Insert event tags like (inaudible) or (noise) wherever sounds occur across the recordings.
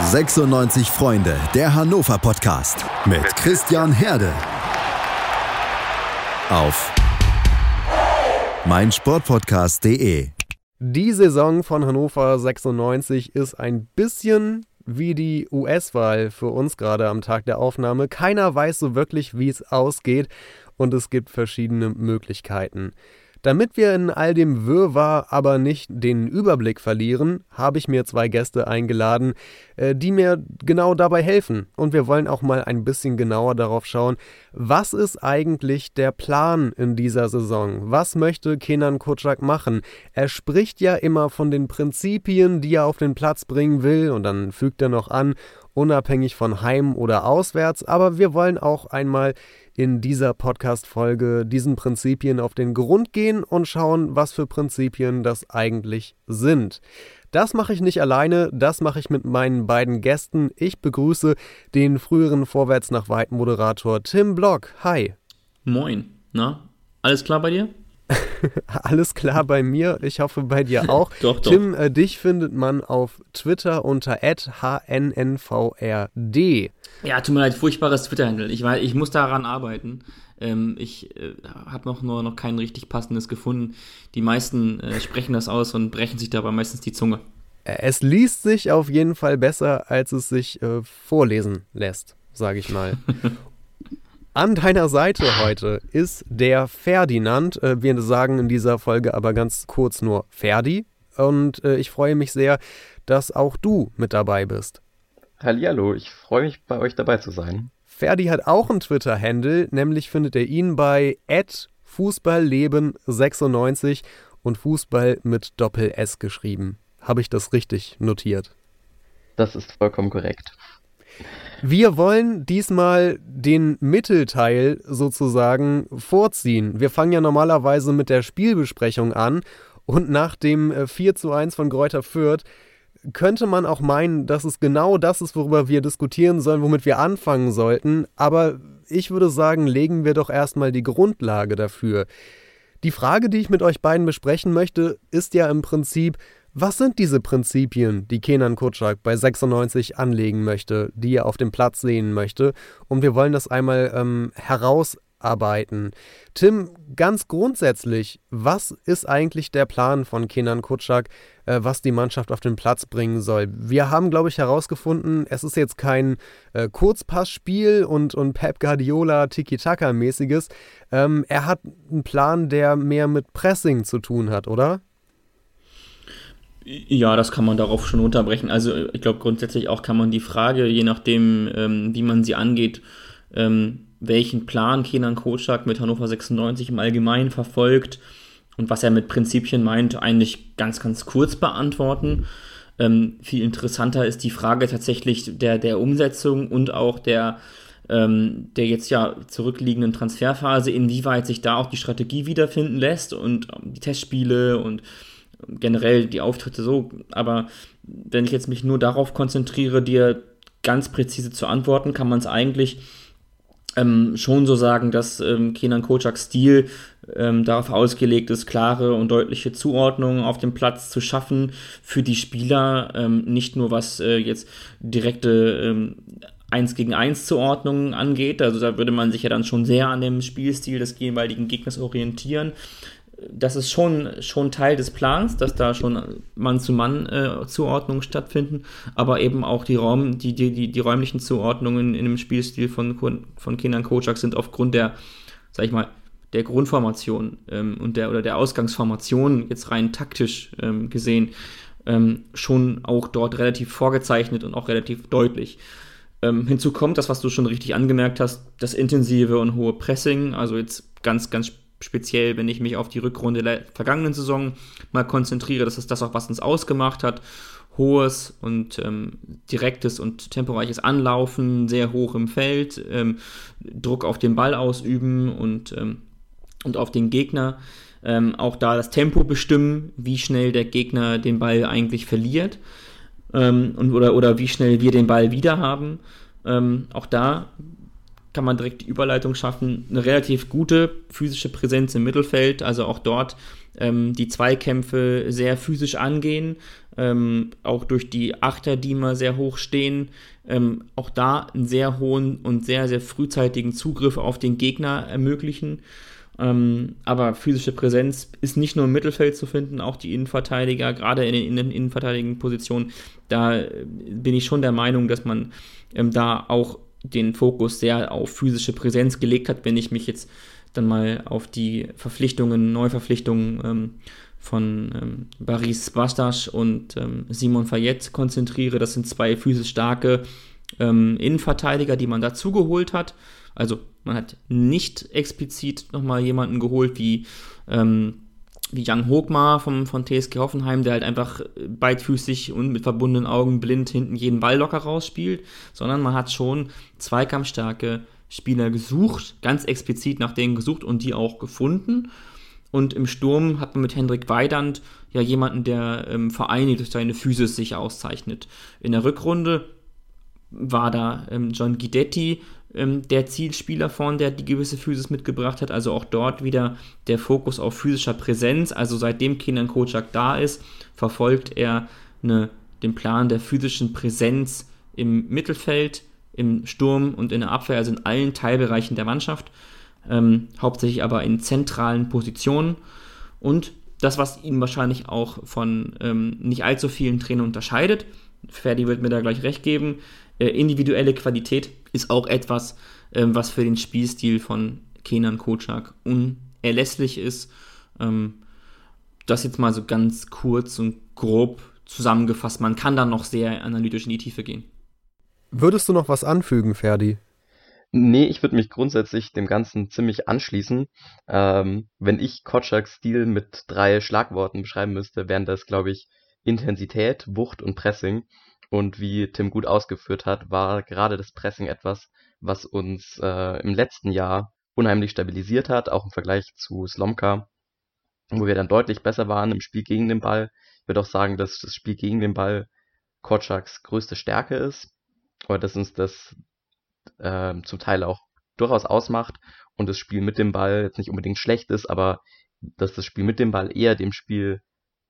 96 Freunde, der Hannover Podcast mit Christian Herde. Auf meinsportpodcast.de. Die Saison von Hannover 96 ist ein bisschen wie die US-Wahl für uns gerade am Tag der Aufnahme. Keiner weiß so wirklich, wie es ausgeht und es gibt verschiedene Möglichkeiten. Damit wir in all dem Wirrwarr aber nicht den Überblick verlieren, habe ich mir zwei Gäste eingeladen, äh, die mir genau dabei helfen. Und wir wollen auch mal ein bisschen genauer darauf schauen, was ist eigentlich der Plan in dieser Saison? Was möchte Kenan Kutschak machen? Er spricht ja immer von den Prinzipien, die er auf den Platz bringen will, und dann fügt er noch an, unabhängig von Heim oder Auswärts, aber wir wollen auch einmal in dieser Podcast-Folge diesen Prinzipien auf den Grund gehen und schauen, was für Prinzipien das eigentlich sind. Das mache ich nicht alleine, das mache ich mit meinen beiden Gästen. Ich begrüße den früheren Vorwärts nach Weit Moderator Tim Block. Hi. Moin. Na, alles klar bei dir? (laughs) Alles klar bei mir. Ich hoffe bei dir (laughs) auch. doch, doch. Tim, äh, dich findet man auf Twitter unter @hnnvrd. Ja, tut mir leid, furchtbares Twitter-Handle. Ich, ich muss daran arbeiten. Ähm, ich äh, habe noch, nur, noch kein richtig passendes gefunden. Die meisten äh, sprechen das aus und brechen sich dabei meistens die Zunge. Es liest sich auf jeden Fall besser, als es sich äh, vorlesen lässt, sage ich mal. (laughs) An deiner Seite heute ist der Ferdinand. Äh, wir sagen in dieser Folge aber ganz kurz nur Ferdi. Und äh, ich freue mich sehr, dass auch du mit dabei bist. Hallihallo, ich freue mich, bei euch dabei zu sein. Ferdi hat auch einen Twitter-Handle, nämlich findet er ihn bei fußballleben96 und Fußball mit Doppel-S geschrieben. Habe ich das richtig notiert? Das ist vollkommen korrekt. Wir wollen diesmal den Mittelteil sozusagen vorziehen. Wir fangen ja normalerweise mit der Spielbesprechung an und nach dem 4 äh, zu 1 von Gräuter Fürth könnte man auch meinen, dass es genau das ist, worüber wir diskutieren sollen, womit wir anfangen sollten. Aber ich würde sagen, legen wir doch erstmal die Grundlage dafür. Die Frage, die ich mit euch beiden besprechen möchte, ist ja im Prinzip, was sind diese Prinzipien, die Kenan Kutschak bei 96 anlegen möchte, die er auf dem Platz sehen möchte? Und wir wollen das einmal ähm, heraus arbeiten. Tim, ganz grundsätzlich, was ist eigentlich der Plan von Kenan Kutschak, äh, was die Mannschaft auf den Platz bringen soll? Wir haben, glaube ich, herausgefunden, es ist jetzt kein äh, Kurzpassspiel und, und Pep Guardiola Tiki-Taka-mäßiges. Ähm, er hat einen Plan, der mehr mit Pressing zu tun hat, oder? Ja, das kann man darauf schon unterbrechen. Also ich glaube grundsätzlich auch kann man die Frage, je nachdem, ähm, wie man sie angeht, ähm, welchen Plan Kenan Kocak mit Hannover 96 im Allgemeinen verfolgt und was er mit Prinzipien meint, eigentlich ganz, ganz kurz beantworten. Ähm, viel interessanter ist die Frage tatsächlich der, der Umsetzung und auch der, ähm, der jetzt ja zurückliegenden Transferphase, inwieweit sich da auch die Strategie wiederfinden lässt und die Testspiele und generell die Auftritte so. Aber wenn ich jetzt mich nur darauf konzentriere, dir ganz präzise zu antworten, kann man es eigentlich ähm, schon so sagen, dass ähm, Kenan Kocaks Stil ähm, darauf ausgelegt ist, klare und deutliche Zuordnungen auf dem Platz zu schaffen für die Spieler, ähm, nicht nur was äh, jetzt direkte ähm, 1 gegen 1 Zuordnungen angeht, also da würde man sich ja dann schon sehr an dem Spielstil des jeweiligen Gegners orientieren, das ist schon, schon Teil des Plans, dass da schon Mann-zu-Mann-Zuordnungen äh, stattfinden, aber eben auch die, Raum, die, die, die, die räumlichen Zuordnungen in dem Spielstil von, von Kindern Kocak sind aufgrund der, sag ich mal, der Grundformation ähm, und der oder der Ausgangsformation jetzt rein taktisch ähm, gesehen ähm, schon auch dort relativ vorgezeichnet und auch relativ deutlich. Ähm, hinzu kommt das, was du schon richtig angemerkt hast, das intensive und hohe Pressing, also jetzt ganz, ganz speziell, wenn ich mich auf die Rückrunde der vergangenen Saison mal konzentriere, das ist das auch, was uns ausgemacht hat. Hohes und ähm, direktes und temporeiches Anlaufen, sehr hoch im Feld, ähm, Druck auf den Ball ausüben und, ähm, und auf den Gegner. Ähm, auch da das Tempo bestimmen, wie schnell der Gegner den Ball eigentlich verliert und, ähm, oder, oder wie schnell wir den Ball wieder haben. Ähm, auch da kann man direkt die Überleitung schaffen. Eine relativ gute physische Präsenz im Mittelfeld, also auch dort ähm, die Zweikämpfe sehr physisch angehen, ähm, auch durch die Achter, die immer sehr hoch stehen, ähm, auch da einen sehr hohen und sehr, sehr frühzeitigen Zugriff auf den Gegner ermöglichen. Ähm, aber physische Präsenz ist nicht nur im Mittelfeld zu finden, auch die Innenverteidiger, gerade in den Innen innenverteidigen Positionen, da äh, bin ich schon der Meinung, dass man ähm, da auch den Fokus sehr auf physische Präsenz gelegt hat, wenn ich mich jetzt dann mal auf die Verpflichtungen, Neuverpflichtungen ähm, von ähm, Baris Bastas und ähm, Simon Fayette konzentriere. Das sind zwei physisch starke ähm, Innenverteidiger, die man dazugeholt hat. Also man hat nicht explizit nochmal jemanden geholt wie, ähm, wie Jan Hogmar vom, von TSG Hoffenheim, der halt einfach beidfüßig und mit verbundenen Augen blind hinten jeden Ball locker rausspielt, sondern man hat schon zweikampfstarke Spieler gesucht, ganz explizit nach denen gesucht und die auch gefunden. Und im Sturm hat man mit Hendrik Weidand ja jemanden, der ähm, Vereine durch seine Physis sich auszeichnet. In der Rückrunde war da ähm, John Guidetti ähm, der Zielspieler von, der die gewisse Physis mitgebracht hat. Also auch dort wieder der Fokus auf physischer Präsenz. Also seitdem Kenan Kocak da ist, verfolgt er eine, den Plan der physischen Präsenz im Mittelfeld, im Sturm und in der Abwehr, also in allen Teilbereichen der Mannschaft. Ähm, hauptsächlich aber in zentralen Positionen. Und das, was ihn wahrscheinlich auch von ähm, nicht allzu vielen Trainern unterscheidet, Ferdi wird mir da gleich recht geben, äh, individuelle Qualität ist auch etwas, ähm, was für den Spielstil von Kenan Kocak unerlässlich ist. Ähm, das jetzt mal so ganz kurz und grob zusammengefasst. Man kann da noch sehr analytisch in die Tiefe gehen. Würdest du noch was anfügen, Ferdi? Nee, ich würde mich grundsätzlich dem Ganzen ziemlich anschließen. Ähm, wenn ich Kotschaks Stil mit drei Schlagworten beschreiben müsste, wären das, glaube ich, Intensität, Wucht und Pressing. Und wie Tim gut ausgeführt hat, war gerade das Pressing etwas, was uns äh, im letzten Jahr unheimlich stabilisiert hat, auch im Vergleich zu Slomka, wo wir dann deutlich besser waren im Spiel gegen den Ball. Ich würde auch sagen, dass das Spiel gegen den Ball Kotschaks größte Stärke ist, oder dass uns das äh, zum Teil auch durchaus ausmacht und das Spiel mit dem Ball jetzt nicht unbedingt schlecht ist, aber dass das Spiel mit dem Ball eher dem Spiel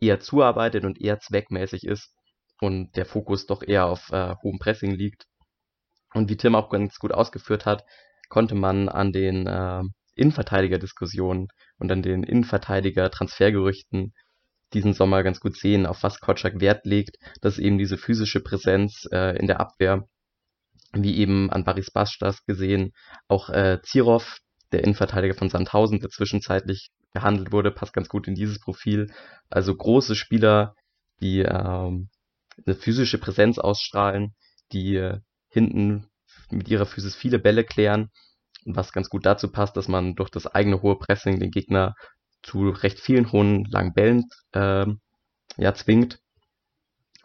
eher zuarbeitet und eher zweckmäßig ist und der Fokus doch eher auf äh, hohem Pressing liegt. Und wie Tim auch ganz gut ausgeführt hat, konnte man an den äh, Innenverteidiger-Diskussionen und an den Innenverteidiger-Transfergerüchten diesen Sommer ganz gut sehen, auf was Kotschak Wert legt, dass eben diese physische Präsenz äh, in der Abwehr, wie eben an Baris Bastas gesehen, auch äh, Zirov, der Innenverteidiger von Sandhausen, der zwischenzeitlich gehandelt wurde, passt ganz gut in dieses Profil. Also große Spieler, die ähm, eine physische Präsenz ausstrahlen, die äh, hinten mit ihrer Physis viele Bälle klären, was ganz gut dazu passt, dass man durch das eigene hohe Pressing den Gegner zu recht vielen hohen langen Bällen äh, ja, zwingt.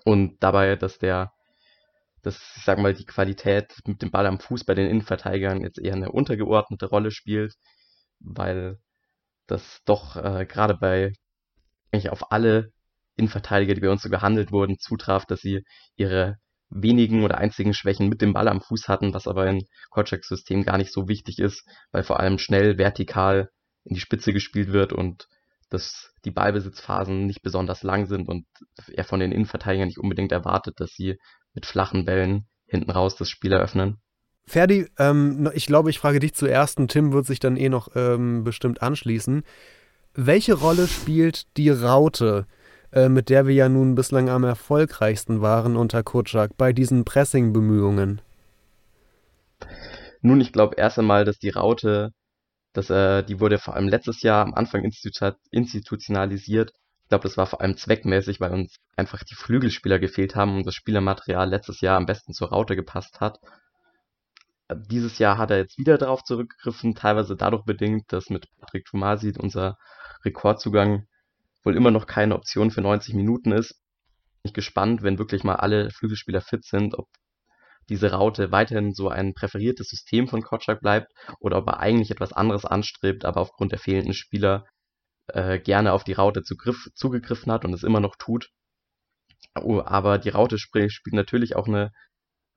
Und dabei, dass der dass, ich sag mal, die Qualität mit dem Ball am Fuß bei den Innenverteidigern jetzt eher eine untergeordnete Rolle spielt, weil das doch äh, gerade bei eigentlich auf alle Innenverteidiger, die bei uns so gehandelt wurden, zutraf, dass sie ihre wenigen oder einzigen Schwächen mit dem Ball am Fuß hatten, was aber in Kocaks System gar nicht so wichtig ist, weil vor allem schnell vertikal in die Spitze gespielt wird und dass die Ballbesitzphasen nicht besonders lang sind und er von den Innenverteidigern nicht unbedingt erwartet, dass sie mit flachen Bällen hinten raus das Spiel eröffnen. Ferdi, ähm, ich glaube, ich frage dich zuerst und Tim wird sich dann eh noch ähm, bestimmt anschließen. Welche Rolle spielt die Raute äh, mit der wir ja nun bislang am erfolgreichsten waren unter Kutschak bei diesen Pressing-Bemühungen? Nun, ich glaube erst einmal, dass die Raute, dass, äh, die wurde vor allem letztes Jahr am Anfang institu institutionalisiert. Ich glaube, das war vor allem zweckmäßig, weil uns einfach die Flügelspieler gefehlt haben und das Spielermaterial letztes Jahr am besten zur Raute gepasst hat. Dieses Jahr hat er jetzt wieder darauf zurückgegriffen, teilweise dadurch bedingt, dass mit Patrick Tomasi unser Rekordzugang wohl immer noch keine Option für 90 Minuten ist. Bin ich gespannt, wenn wirklich mal alle Flügelspieler fit sind, ob diese Raute weiterhin so ein präferiertes System von Kotschak bleibt oder ob er eigentlich etwas anderes anstrebt, aber aufgrund der fehlenden Spieler äh, gerne auf die Raute zugriff, zugegriffen hat und es immer noch tut. Oh, aber die Raute spielt natürlich auch eine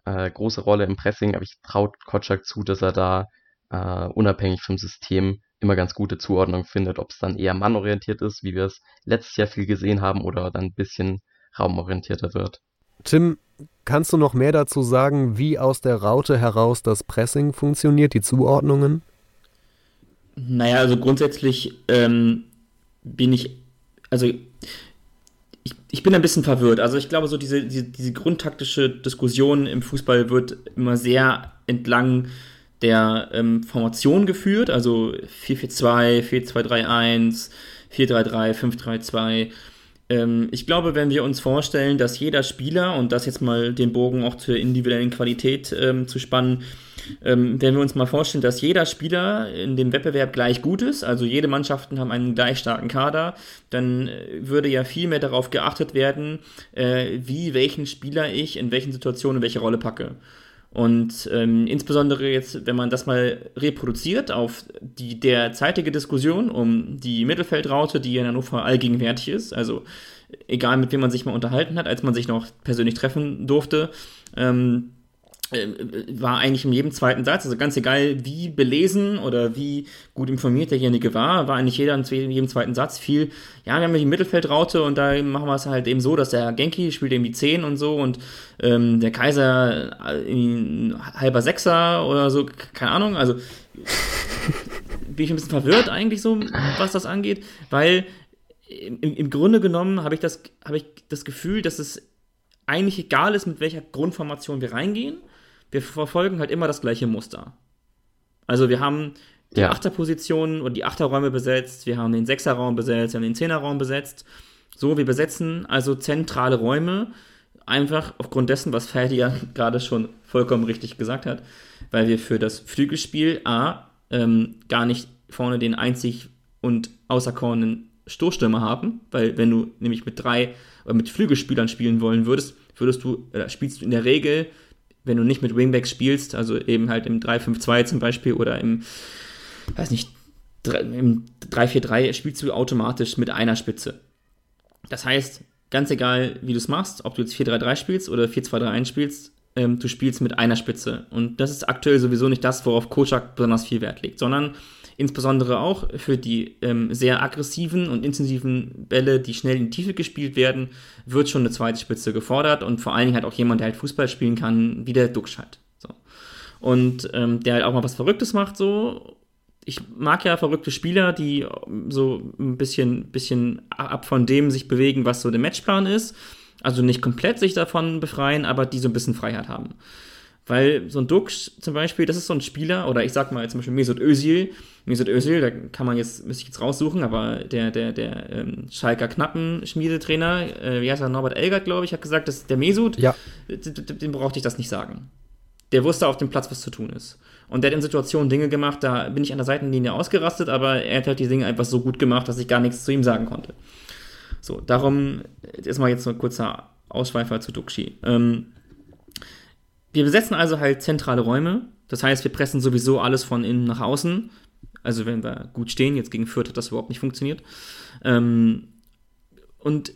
äh, große Rolle im Pressing, aber ich traue Kotschak zu, dass er da äh, unabhängig vom System immer ganz gute Zuordnung findet, ob es dann eher mannorientiert ist, wie wir es letztes Jahr viel gesehen haben, oder dann ein bisschen raumorientierter wird. Tim, kannst du noch mehr dazu sagen, wie aus der Raute heraus das Pressing funktioniert, die Zuordnungen? Naja, also grundsätzlich ähm, bin ich, also ich, ich bin ein bisschen verwirrt. Also ich glaube, so diese, diese, diese grundtaktische Diskussion im Fußball wird immer sehr entlang der ähm, Formation geführt, also 4-4-2, 4-2-3-1, 4-3-3, 5-3-2. Ähm, ich glaube, wenn wir uns vorstellen, dass jeder Spieler, und das jetzt mal den Bogen auch zur individuellen Qualität ähm, zu spannen, ähm, wenn wir uns mal vorstellen, dass jeder Spieler in dem Wettbewerb gleich gut ist, also jede Mannschaften haben einen gleich starken Kader, dann äh, würde ja viel mehr darauf geachtet werden, äh, wie welchen Spieler ich in welchen Situationen in welche Rolle packe. Und ähm, insbesondere jetzt, wenn man das mal reproduziert auf die derzeitige Diskussion um die Mittelfeldraute, die in Hannover allgegenwärtig ist, also egal mit wem man sich mal unterhalten hat, als man sich noch persönlich treffen durfte, ähm, äh, war eigentlich in jedem zweiten Satz, also ganz egal, wie belesen oder wie gut informiert derjenige war, war eigentlich jeder in jedem zweiten Satz viel, ja, wir haben die Mittelfeldraute und da machen wir es halt eben so, dass der Genki spielt eben die 10 und so und ähm, der Kaiser ein halber Sechser oder so, keine Ahnung, also (laughs) bin ich ein bisschen verwirrt eigentlich so, was das angeht, weil im, im Grunde genommen habe ich, hab ich das Gefühl, dass es eigentlich egal ist, mit welcher Grundformation wir reingehen wir verfolgen halt immer das gleiche Muster. Also wir haben die ja. Achterpositionen und die Achterräume besetzt, wir haben den Sechserraum besetzt, wir haben den Zehnerraum besetzt. So, wir besetzen also zentrale Räume, einfach aufgrund dessen, was Ferdi ja (laughs) gerade schon vollkommen richtig gesagt hat, weil wir für das Flügelspiel A ähm, gar nicht vorne den einzig und außerkornen Stoßstürmer haben, weil wenn du nämlich mit drei oder mit Flügelspielern spielen wollen würdest, würdest du, äh, spielst du in der Regel wenn du nicht mit Wingbacks spielst, also eben halt im 3-5-2 zum Beispiel oder im, weiß nicht, im 3-4-3 spielst du automatisch mit einer Spitze. Das heißt, ganz egal, wie du es machst, ob du jetzt 4-3-3 spielst oder 4-2-3-1 spielst, ähm, du spielst mit einer Spitze. Und das ist aktuell sowieso nicht das, worauf Kochak besonders viel Wert legt, sondern insbesondere auch für die ähm, sehr aggressiven und intensiven Bälle, die schnell in die Tiefe gespielt werden, wird schon eine zweite Spitze gefordert und vor allen Dingen halt auch jemand, der halt Fußball spielen kann, wie der Duxch halt. So. Und ähm, der halt auch mal was Verrücktes macht, so. Ich mag ja verrückte Spieler, die so ein bisschen, bisschen ab von dem sich bewegen, was so der Matchplan ist. Also nicht komplett sich davon befreien, aber die so ein bisschen Freiheit haben. Weil so ein Dux zum Beispiel, das ist so ein Spieler, oder ich sag mal zum Beispiel Mesut Özil. Mesut Özil, da kann man jetzt, müsste ich jetzt raussuchen, aber der, der, der ähm, Schalker Knappen-Schmiedetrainer, äh, wie heißt er, Norbert Elgert, glaube ich, hat gesagt, dass der Mesut, ja. dem brauchte ich das nicht sagen. Der wusste auf dem Platz, was zu tun ist. Und der hat in Situationen Dinge gemacht, da bin ich an der Seitenlinie ausgerastet, aber er hat halt die Dinge einfach so gut gemacht, dass ich gar nichts zu ihm sagen konnte. So, darum ist mal jetzt so ein kurzer Ausschweifer zu Duxi. Ähm, wir besetzen also halt zentrale Räume. Das heißt, wir pressen sowieso alles von innen nach außen. Also wenn wir gut stehen, jetzt gegen Fürth hat das überhaupt nicht funktioniert. Ähm, und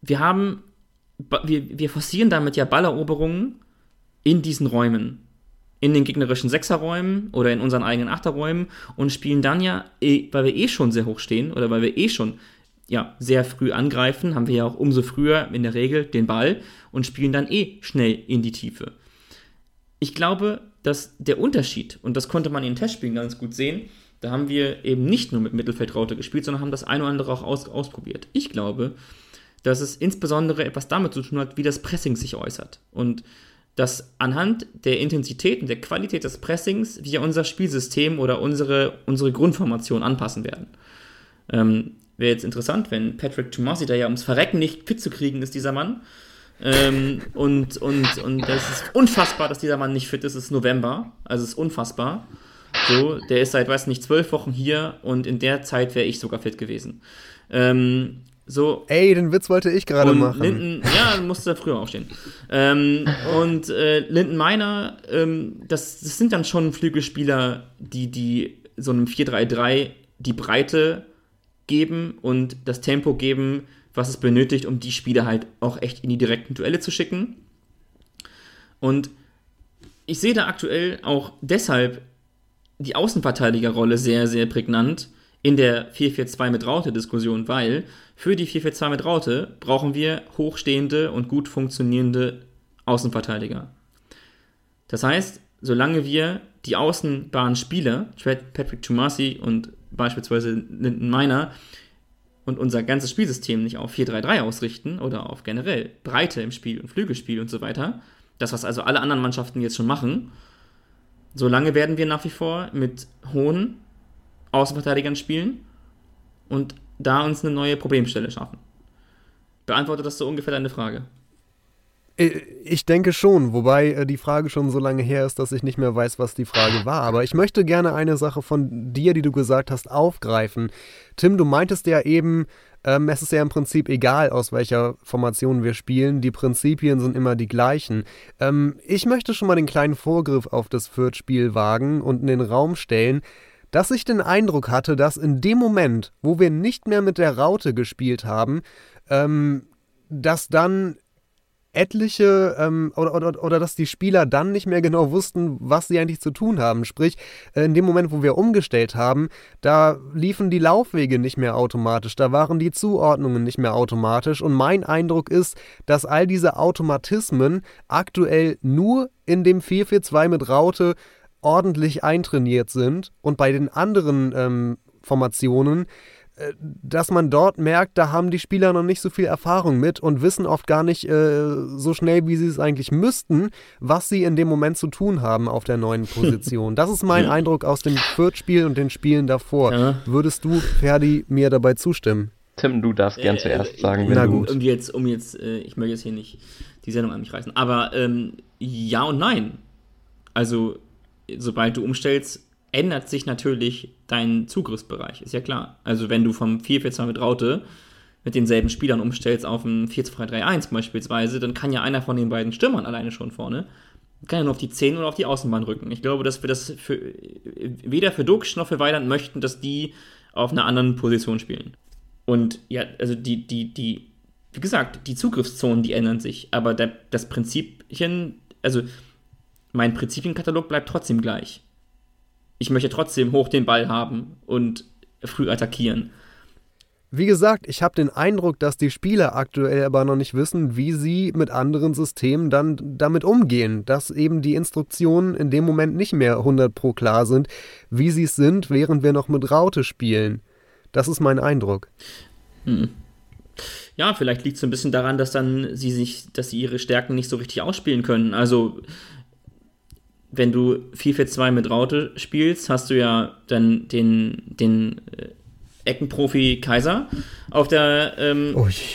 wir haben, wir, wir forcieren damit ja Balleroberungen in diesen Räumen. In den gegnerischen Sechserräumen oder in unseren eigenen Achterräumen und spielen dann ja, eh, weil wir eh schon sehr hoch stehen oder weil wir eh schon ja, sehr früh angreifen, haben wir ja auch umso früher in der Regel den Ball und spielen dann eh schnell in die Tiefe ich glaube, dass der Unterschied, und das konnte man in den Testspielen ganz gut sehen, da haben wir eben nicht nur mit Mittelfeldraute gespielt, sondern haben das eine oder andere auch aus, ausprobiert. Ich glaube, dass es insbesondere etwas damit zu tun hat, wie das Pressing sich äußert. Und dass anhand der Intensität und der Qualität des Pressings wir unser Spielsystem oder unsere, unsere Grundformation anpassen werden. Ähm, Wäre jetzt interessant, wenn Patrick Tomasi, der ja ums Verrecken nicht fit zu kriegen ist, dieser Mann, ähm, und, und, und das ist unfassbar, dass dieser Mann nicht fit ist. Es ist November, also es ist unfassbar. So, der ist seit, weiß nicht, zwölf Wochen hier und in der Zeit wäre ich sogar fit gewesen. Ähm, so. Ey, den Witz wollte ich gerade machen. Linden, ja, musste früher aufstehen. Ähm, und äh, Linden Meiner, ähm, das, das sind dann schon Flügelspieler, die, die so einem 4-3-3 die Breite geben und das Tempo geben, was es benötigt, um die Spieler halt auch echt in die direkten Duelle zu schicken. Und ich sehe da aktuell auch deshalb die Außenverteidigerrolle sehr, sehr prägnant in der 4-4-2 mit Raute-Diskussion, weil für die 4-4-2 mit Raute brauchen wir hochstehende und gut funktionierende Außenverteidiger. Das heißt, solange wir die Außenbahnspieler, Patrick Chumasi und beispielsweise Linden Miner, und unser ganzes Spielsystem nicht auf 4-3-3 ausrichten oder auf generell Breite im Spiel und Flügelspiel und so weiter, das, was also alle anderen Mannschaften jetzt schon machen, solange werden wir nach wie vor mit hohen Außenverteidigern spielen und da uns eine neue Problemstelle schaffen. Beantwortet das so ungefähr deine Frage? Äh, ich denke schon, wobei äh, die Frage schon so lange her ist, dass ich nicht mehr weiß, was die Frage war. Aber ich möchte gerne eine Sache von dir, die du gesagt hast, aufgreifen. Tim, du meintest ja eben, ähm, es ist ja im Prinzip egal, aus welcher Formation wir spielen. Die Prinzipien sind immer die gleichen. Ähm, ich möchte schon mal den kleinen Vorgriff auf das Fürth-Spiel wagen und in den Raum stellen, dass ich den Eindruck hatte, dass in dem Moment, wo wir nicht mehr mit der Raute gespielt haben, ähm, dass dann etliche ähm, oder, oder, oder dass die Spieler dann nicht mehr genau wussten, was sie eigentlich zu tun haben. Sprich, äh, in dem Moment, wo wir umgestellt haben, da liefen die Laufwege nicht mehr automatisch, da waren die Zuordnungen nicht mehr automatisch. Und mein Eindruck ist, dass all diese Automatismen aktuell nur in dem 4-4-2 mit Raute ordentlich eintrainiert sind und bei den anderen ähm, Formationen dass man dort merkt, da haben die Spieler noch nicht so viel Erfahrung mit und wissen oft gar nicht äh, so schnell, wie sie es eigentlich müssten, was sie in dem Moment zu tun haben auf der neuen (laughs) Position. Das ist mein ja. Eindruck aus dem Fürth-Spiel und den Spielen davor. Ja. Würdest du, Ferdi, mir dabei zustimmen? Tim, du darfst gern äh, zuerst sagen, wenn Na gut. Um jetzt, um jetzt, äh, ich möchte jetzt hier nicht die Sendung an mich reißen, aber ähm, ja und nein. Also, sobald du umstellst, ändert sich natürlich dein Zugriffsbereich, ist ja klar. Also wenn du vom 4-4-2 mit Raute mit denselben Spielern umstellst auf ein 4-2-3-1 beispielsweise, dann kann ja einer von den beiden Stürmern alleine schon vorne, kann ja nur auf die 10 oder auf die Außenbahn rücken. Ich glaube, dass wir das für, weder für Duxch noch für Weiland möchten, dass die auf einer anderen Position spielen. Und ja, also die, die, die, wie gesagt, die Zugriffszonen, die ändern sich, aber der, das Prinzipchen, also mein Prinzipienkatalog bleibt trotzdem gleich ich möchte trotzdem hoch den Ball haben und früh attackieren. Wie gesagt, ich habe den Eindruck, dass die Spieler aktuell aber noch nicht wissen, wie sie mit anderen Systemen dann damit umgehen, dass eben die Instruktionen in dem Moment nicht mehr 100 pro klar sind, wie sie es sind, während wir noch mit Raute spielen. Das ist mein Eindruck. Hm. Ja, vielleicht liegt es ein bisschen daran, dass dann sie sich, dass sie ihre Stärken nicht so richtig ausspielen können. Also wenn du 4-4-2 mit Raute spielst, hast du ja dann den, den äh, Eckenprofi Kaiser auf der ähm,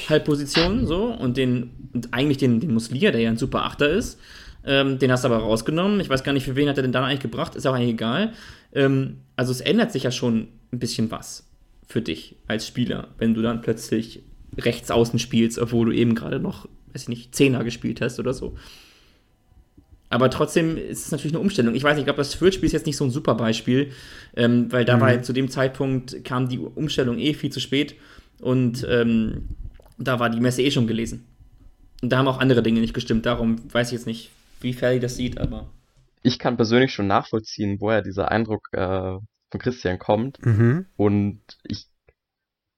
Halbposition so und den und eigentlich den, den Muslia, der ja ein super Achter ist. Ähm, den hast du aber rausgenommen. Ich weiß gar nicht, für wen hat er denn dann eigentlich gebracht, ist auch eigentlich egal. Ähm, also es ändert sich ja schon ein bisschen was für dich als Spieler, wenn du dann plötzlich rechts außen spielst, obwohl du eben gerade noch, weiß ich nicht, Zehner gespielt hast oder so. Aber trotzdem ist es natürlich eine Umstellung. Ich weiß nicht, ich glaube, das Fürth-Spiel ist jetzt nicht so ein super Beispiel, ähm, weil da mhm. war zu dem Zeitpunkt kam die Umstellung eh viel zu spät und ähm, da war die Messe eh schon gelesen. Und da haben auch andere Dinge nicht gestimmt. Darum weiß ich jetzt nicht, wie Ferdi das sieht, aber. Ich kann persönlich schon nachvollziehen, woher dieser Eindruck äh, von Christian kommt. Mhm. Und ich,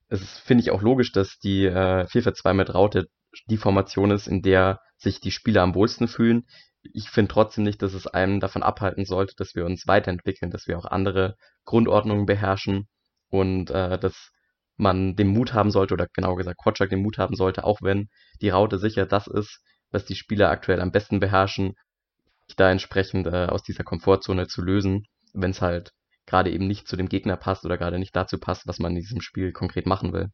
es finde ich auch logisch, dass die äh, 4-4-2 mit Raute die Formation ist, in der sich die Spieler am wohlsten fühlen ich finde trotzdem nicht, dass es einem davon abhalten sollte, dass wir uns weiterentwickeln, dass wir auch andere Grundordnungen beherrschen und äh, dass man den Mut haben sollte, oder genauer gesagt Kotschak den Mut haben sollte, auch wenn die Raute sicher das ist, was die Spieler aktuell am besten beherrschen, sich da entsprechend äh, aus dieser Komfortzone zu lösen, wenn es halt gerade eben nicht zu dem Gegner passt oder gerade nicht dazu passt, was man in diesem Spiel konkret machen will.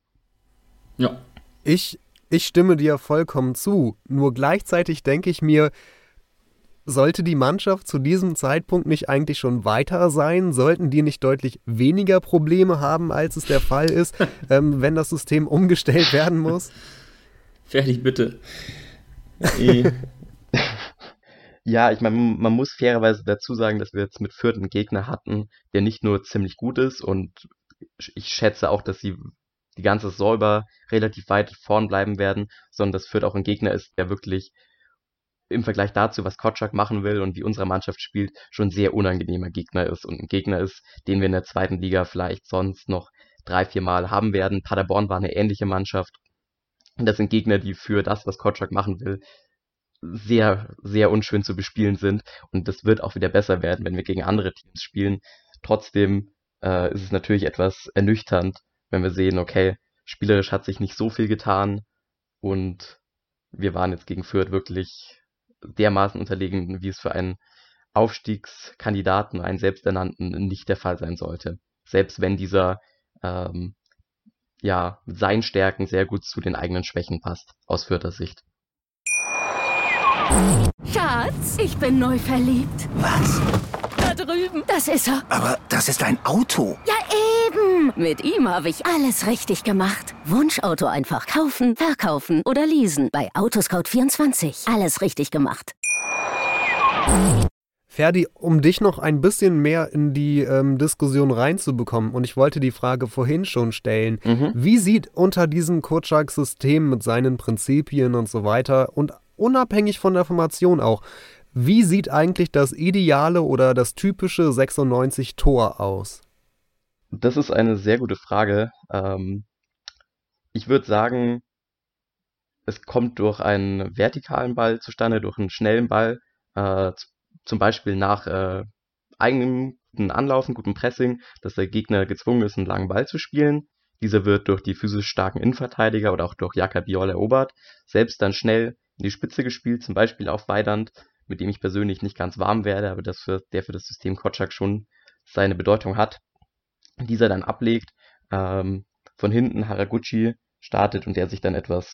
Ja. Ich, ich stimme dir vollkommen zu. Nur gleichzeitig denke ich mir, sollte die Mannschaft zu diesem Zeitpunkt nicht eigentlich schon weiter sein? Sollten die nicht deutlich weniger Probleme haben, als es der Fall ist, (laughs) ähm, wenn das System umgestellt werden muss? Fertig, bitte. (laughs) ja, ich meine, man muss fairerweise dazu sagen, dass wir jetzt mit Fürth einen Gegner hatten, der nicht nur ziemlich gut ist und ich schätze auch, dass sie die ganze Saison über relativ weit vorn bleiben werden, sondern dass Fürth auch ein Gegner ist, der wirklich im Vergleich dazu, was Kotschak machen will und wie unsere Mannschaft spielt, schon sehr unangenehmer Gegner ist und ein Gegner ist, den wir in der zweiten Liga vielleicht sonst noch drei, vier Mal haben werden. Paderborn war eine ähnliche Mannschaft. Und das sind Gegner, die für das, was Kotschak machen will, sehr, sehr unschön zu bespielen sind. Und das wird auch wieder besser werden, wenn wir gegen andere Teams spielen. Trotzdem äh, ist es natürlich etwas ernüchternd, wenn wir sehen, okay, spielerisch hat sich nicht so viel getan und wir waren jetzt gegen Fürth wirklich dermaßen unterlegen, wie es für einen Aufstiegskandidaten, einen selbsternannten, nicht der Fall sein sollte. Selbst wenn dieser ähm, ja mit seinen Stärken sehr gut zu den eigenen Schwächen passt, aus Fürther Sicht. Schatz, ich bin neu verliebt. Was? Da drüben. Das ist er. Aber das ist ein Auto. Ja, Mit ihm habe ich alles richtig gemacht. Wunschauto einfach kaufen, verkaufen oder leasen. Bei Autoscout24. Alles richtig gemacht. Ferdi, um dich noch ein bisschen mehr in die ähm, Diskussion reinzubekommen, und ich wollte die Frage vorhin schon stellen, Mhm. wie sieht unter diesem Kotschak-System mit seinen Prinzipien und so weiter und unabhängig von der Formation auch, wie sieht eigentlich das ideale oder das typische 96-Tor aus? Das ist eine sehr gute Frage. Ähm, ich würde sagen, es kommt durch einen vertikalen Ball zustande, durch einen schnellen Ball, äh, zum Beispiel nach äh, eigenem guten Anlaufen, gutem Pressing, dass der Gegner gezwungen ist, einen langen Ball zu spielen. Dieser wird durch die physisch starken Innenverteidiger oder auch durch Jaka Biol erobert, selbst dann schnell in die Spitze gespielt, zum Beispiel auf Weidand, mit dem ich persönlich nicht ganz warm werde, aber das für, der für das System Kotschak schon seine Bedeutung hat. Dieser dann ablegt, ähm, von hinten Haraguchi startet und der sich dann etwas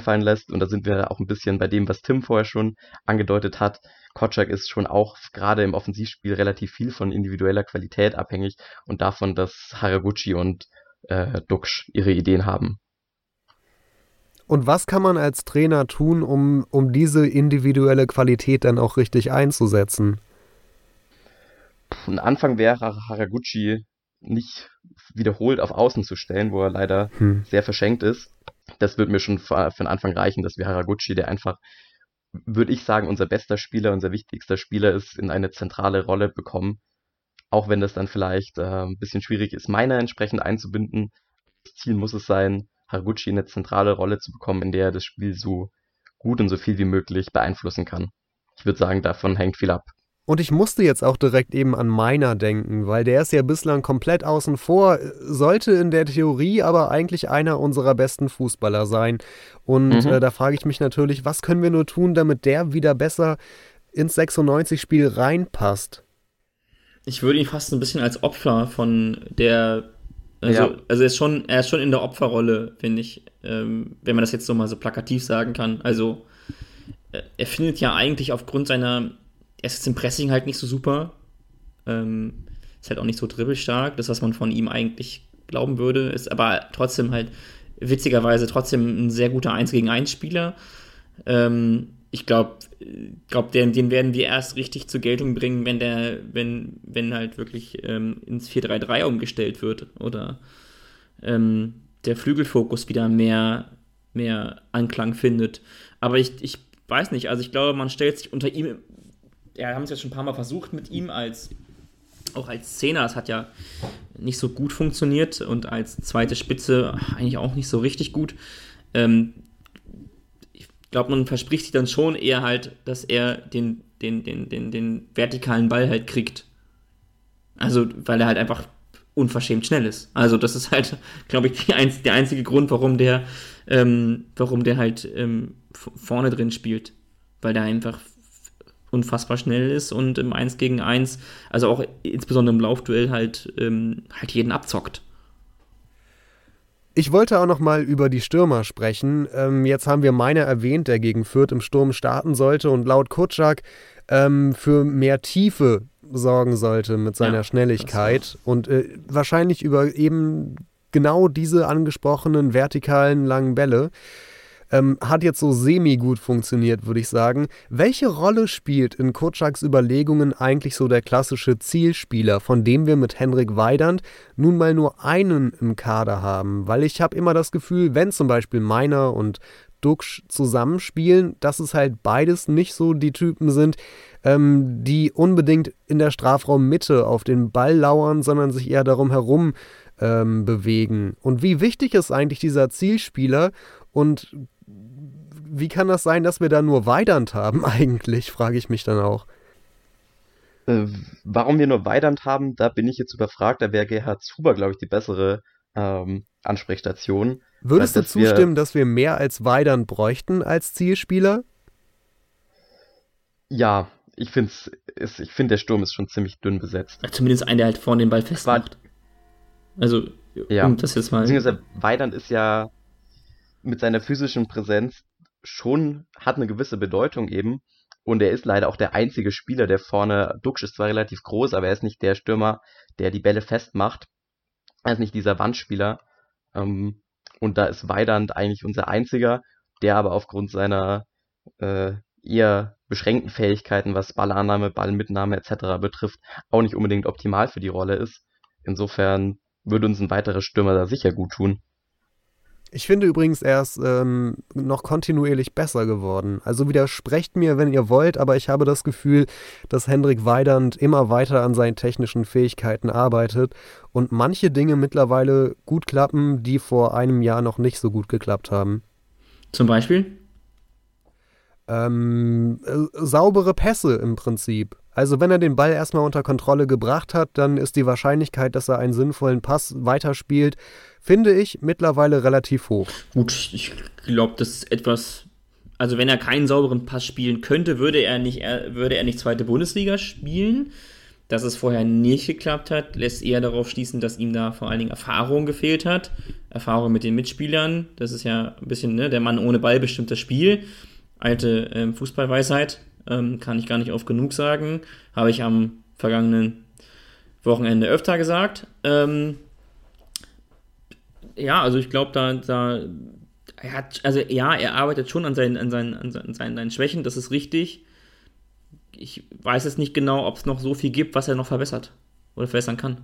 fallen lässt. Und da sind wir auch ein bisschen bei dem, was Tim vorher schon angedeutet hat. Kotschak ist schon auch gerade im Offensivspiel relativ viel von individueller Qualität abhängig und davon, dass Haraguchi und äh, Duxch ihre Ideen haben. Und was kann man als Trainer tun, um, um diese individuelle Qualität dann auch richtig einzusetzen? Ein Anfang wäre Haraguchi nicht wiederholt auf Außen zu stellen, wo er leider Hm. sehr verschenkt ist. Das wird mir schon für, für den Anfang reichen, dass wir Haraguchi, der einfach, würde ich sagen, unser bester Spieler, unser wichtigster Spieler ist, in eine zentrale Rolle bekommen. Auch wenn das dann vielleicht äh, ein bisschen schwierig ist, meiner entsprechend einzubinden. Das Ziel muss es sein, Haraguchi in eine zentrale Rolle zu bekommen, in der er das Spiel so gut und so viel wie möglich beeinflussen kann. Ich würde sagen, davon hängt viel ab. Und ich musste jetzt auch direkt eben an Meiner denken, weil der ist ja bislang komplett außen vor, sollte in der Theorie aber eigentlich einer unserer besten Fußballer sein. Und Mhm. äh, da frage ich mich natürlich, was können wir nur tun, damit der wieder besser ins 96-Spiel reinpasst? Ich würde ihn fast ein bisschen als Opfer von der. Also, Ja. also er, ist schon, er ist schon in der Opferrolle, finde ich, ähm, wenn man das jetzt so mal so plakativ sagen kann. Also, äh, er findet ja eigentlich aufgrund seiner. Er ist jetzt im Pressing halt nicht so super. Ähm, ist halt auch nicht so dribbelstark, das, was man von ihm eigentlich glauben würde. Ist aber trotzdem halt witzigerweise trotzdem ein sehr guter 1 gegen 1 Spieler. Ähm, ich glaube, glaub, den, den werden wir erst richtig zur Geltung bringen, wenn der, wenn, wenn halt wirklich ähm, ins 4-3-3 umgestellt wird oder ähm, der Flügelfokus wieder mehr, mehr Anklang findet. Aber ich, ich weiß nicht, also ich glaube, man stellt sich unter ihm, ja, haben es ja schon ein paar Mal versucht mit ihm als auch als Zehner, das hat ja nicht so gut funktioniert und als zweite Spitze eigentlich auch nicht so richtig gut. Ähm, ich glaube, man verspricht sich dann schon eher halt, dass er den, den, den, den, den vertikalen Ball halt kriegt. Also, weil er halt einfach unverschämt schnell ist. Also, das ist halt, (laughs) glaube ich, einz der einzige Grund, warum der, ähm, warum der halt ähm, vorne drin spielt. Weil der einfach unfassbar schnell ist und im 1 gegen 1, also auch insbesondere im Laufduell halt, ähm, halt jeden abzockt. Ich wollte auch noch mal über die Stürmer sprechen. Ähm, jetzt haben wir Meiner erwähnt, der gegen Fürth im Sturm starten sollte und laut Kutschak ähm, für mehr Tiefe sorgen sollte mit seiner Ja, Schnelligkeit und äh, wahrscheinlich über eben genau diese angesprochenen vertikalen langen Bälle. Ähm, hat jetzt so semi-gut funktioniert, würde ich sagen. Welche Rolle spielt in Kutschaks Überlegungen eigentlich so der klassische Zielspieler, von dem wir mit Henrik Weidand nun mal nur einen im Kader haben? Weil ich habe immer das Gefühl, wenn zum Beispiel Meiner und Duxch zusammenspielen, dass es halt beides nicht so die Typen sind, ähm, die unbedingt in der Strafraummitte auf den Ball lauern, sondern sich eher darum herum ähm, bewegen. Und wie wichtig ist eigentlich dieser Zielspieler und wie kann das sein, dass wir da nur Weidand haben (laughs) eigentlich, frage ich mich dann auch. Äh, warum wir nur Weidand haben, da bin ich jetzt überfragt. Da wäre Gerhard Zuber, glaube ich, die bessere ähm, Ansprechstation. Würdest du zustimmen, wir, dass wir mehr als Weidand bräuchten als Zielspieler? Ja, ich finde, ich find, der Sturm ist schon ziemlich dünn besetzt. Zumindest ein, der halt vorne den Ball festmacht. Also, ja. um das jetzt mal. Beziehungsweise Weidand ist ja mit seiner physischen Präsenz schon, hat eine gewisse Bedeutung eben. Und er ist leider auch der einzige Spieler, der vorne, Duxch ist zwar relativ groß, aber er ist nicht der Stürmer, der die Bälle festmacht. Er ist nicht dieser Wandspieler. Ähm, und da ist Weidand eigentlich unser einziger, der aber aufgrund seiner äh, eher beschränkten Fähigkeiten, was Ballannahme, Ballmitnahme etc. betrifft, auch nicht unbedingt optimal für die Rolle ist. Insofern würde uns ein weiterer Stürmer da sicher gut tun. Ich finde übrigens, er ist ähm, noch kontinuierlich besser geworden. Also widersprecht mir, wenn ihr wollt, aber ich habe das Gefühl, dass Hendrik Weidand immer weiter an seinen technischen Fähigkeiten arbeitet und manche Dinge mittlerweile gut klappen, die vor einem Jahr noch nicht so gut geklappt haben. Zum Beispiel? Ähm, äh, saubere Pässe im Prinzip. Also wenn er den Ball erstmal unter Kontrolle gebracht hat, dann ist die Wahrscheinlichkeit, dass er einen sinnvollen Pass weiterspielt, finde ich mittlerweile relativ hoch. Gut, ich glaube, das ist etwas. Also wenn er keinen sauberen Pass spielen könnte, würde er nicht, er, würde er nicht zweite Bundesliga spielen. Dass es vorher nicht geklappt hat, lässt eher darauf schließen, dass ihm da vor allen Dingen Erfahrung gefehlt hat. Erfahrung mit den Mitspielern. Das ist ja ein bisschen, ne, der Mann ohne Ball bestimmt das Spiel. Alte ähm, Fußballweisheit, ähm, kann ich gar nicht oft genug sagen. Habe ich am vergangenen Wochenende öfter gesagt. Ähm, ja, also ich glaube, da, da er hat, also ja, er arbeitet schon an seinen, an seinen, an seinen, seinen Schwächen, das ist richtig. Ich weiß jetzt nicht genau, ob es noch so viel gibt, was er noch verbessert oder verbessern kann.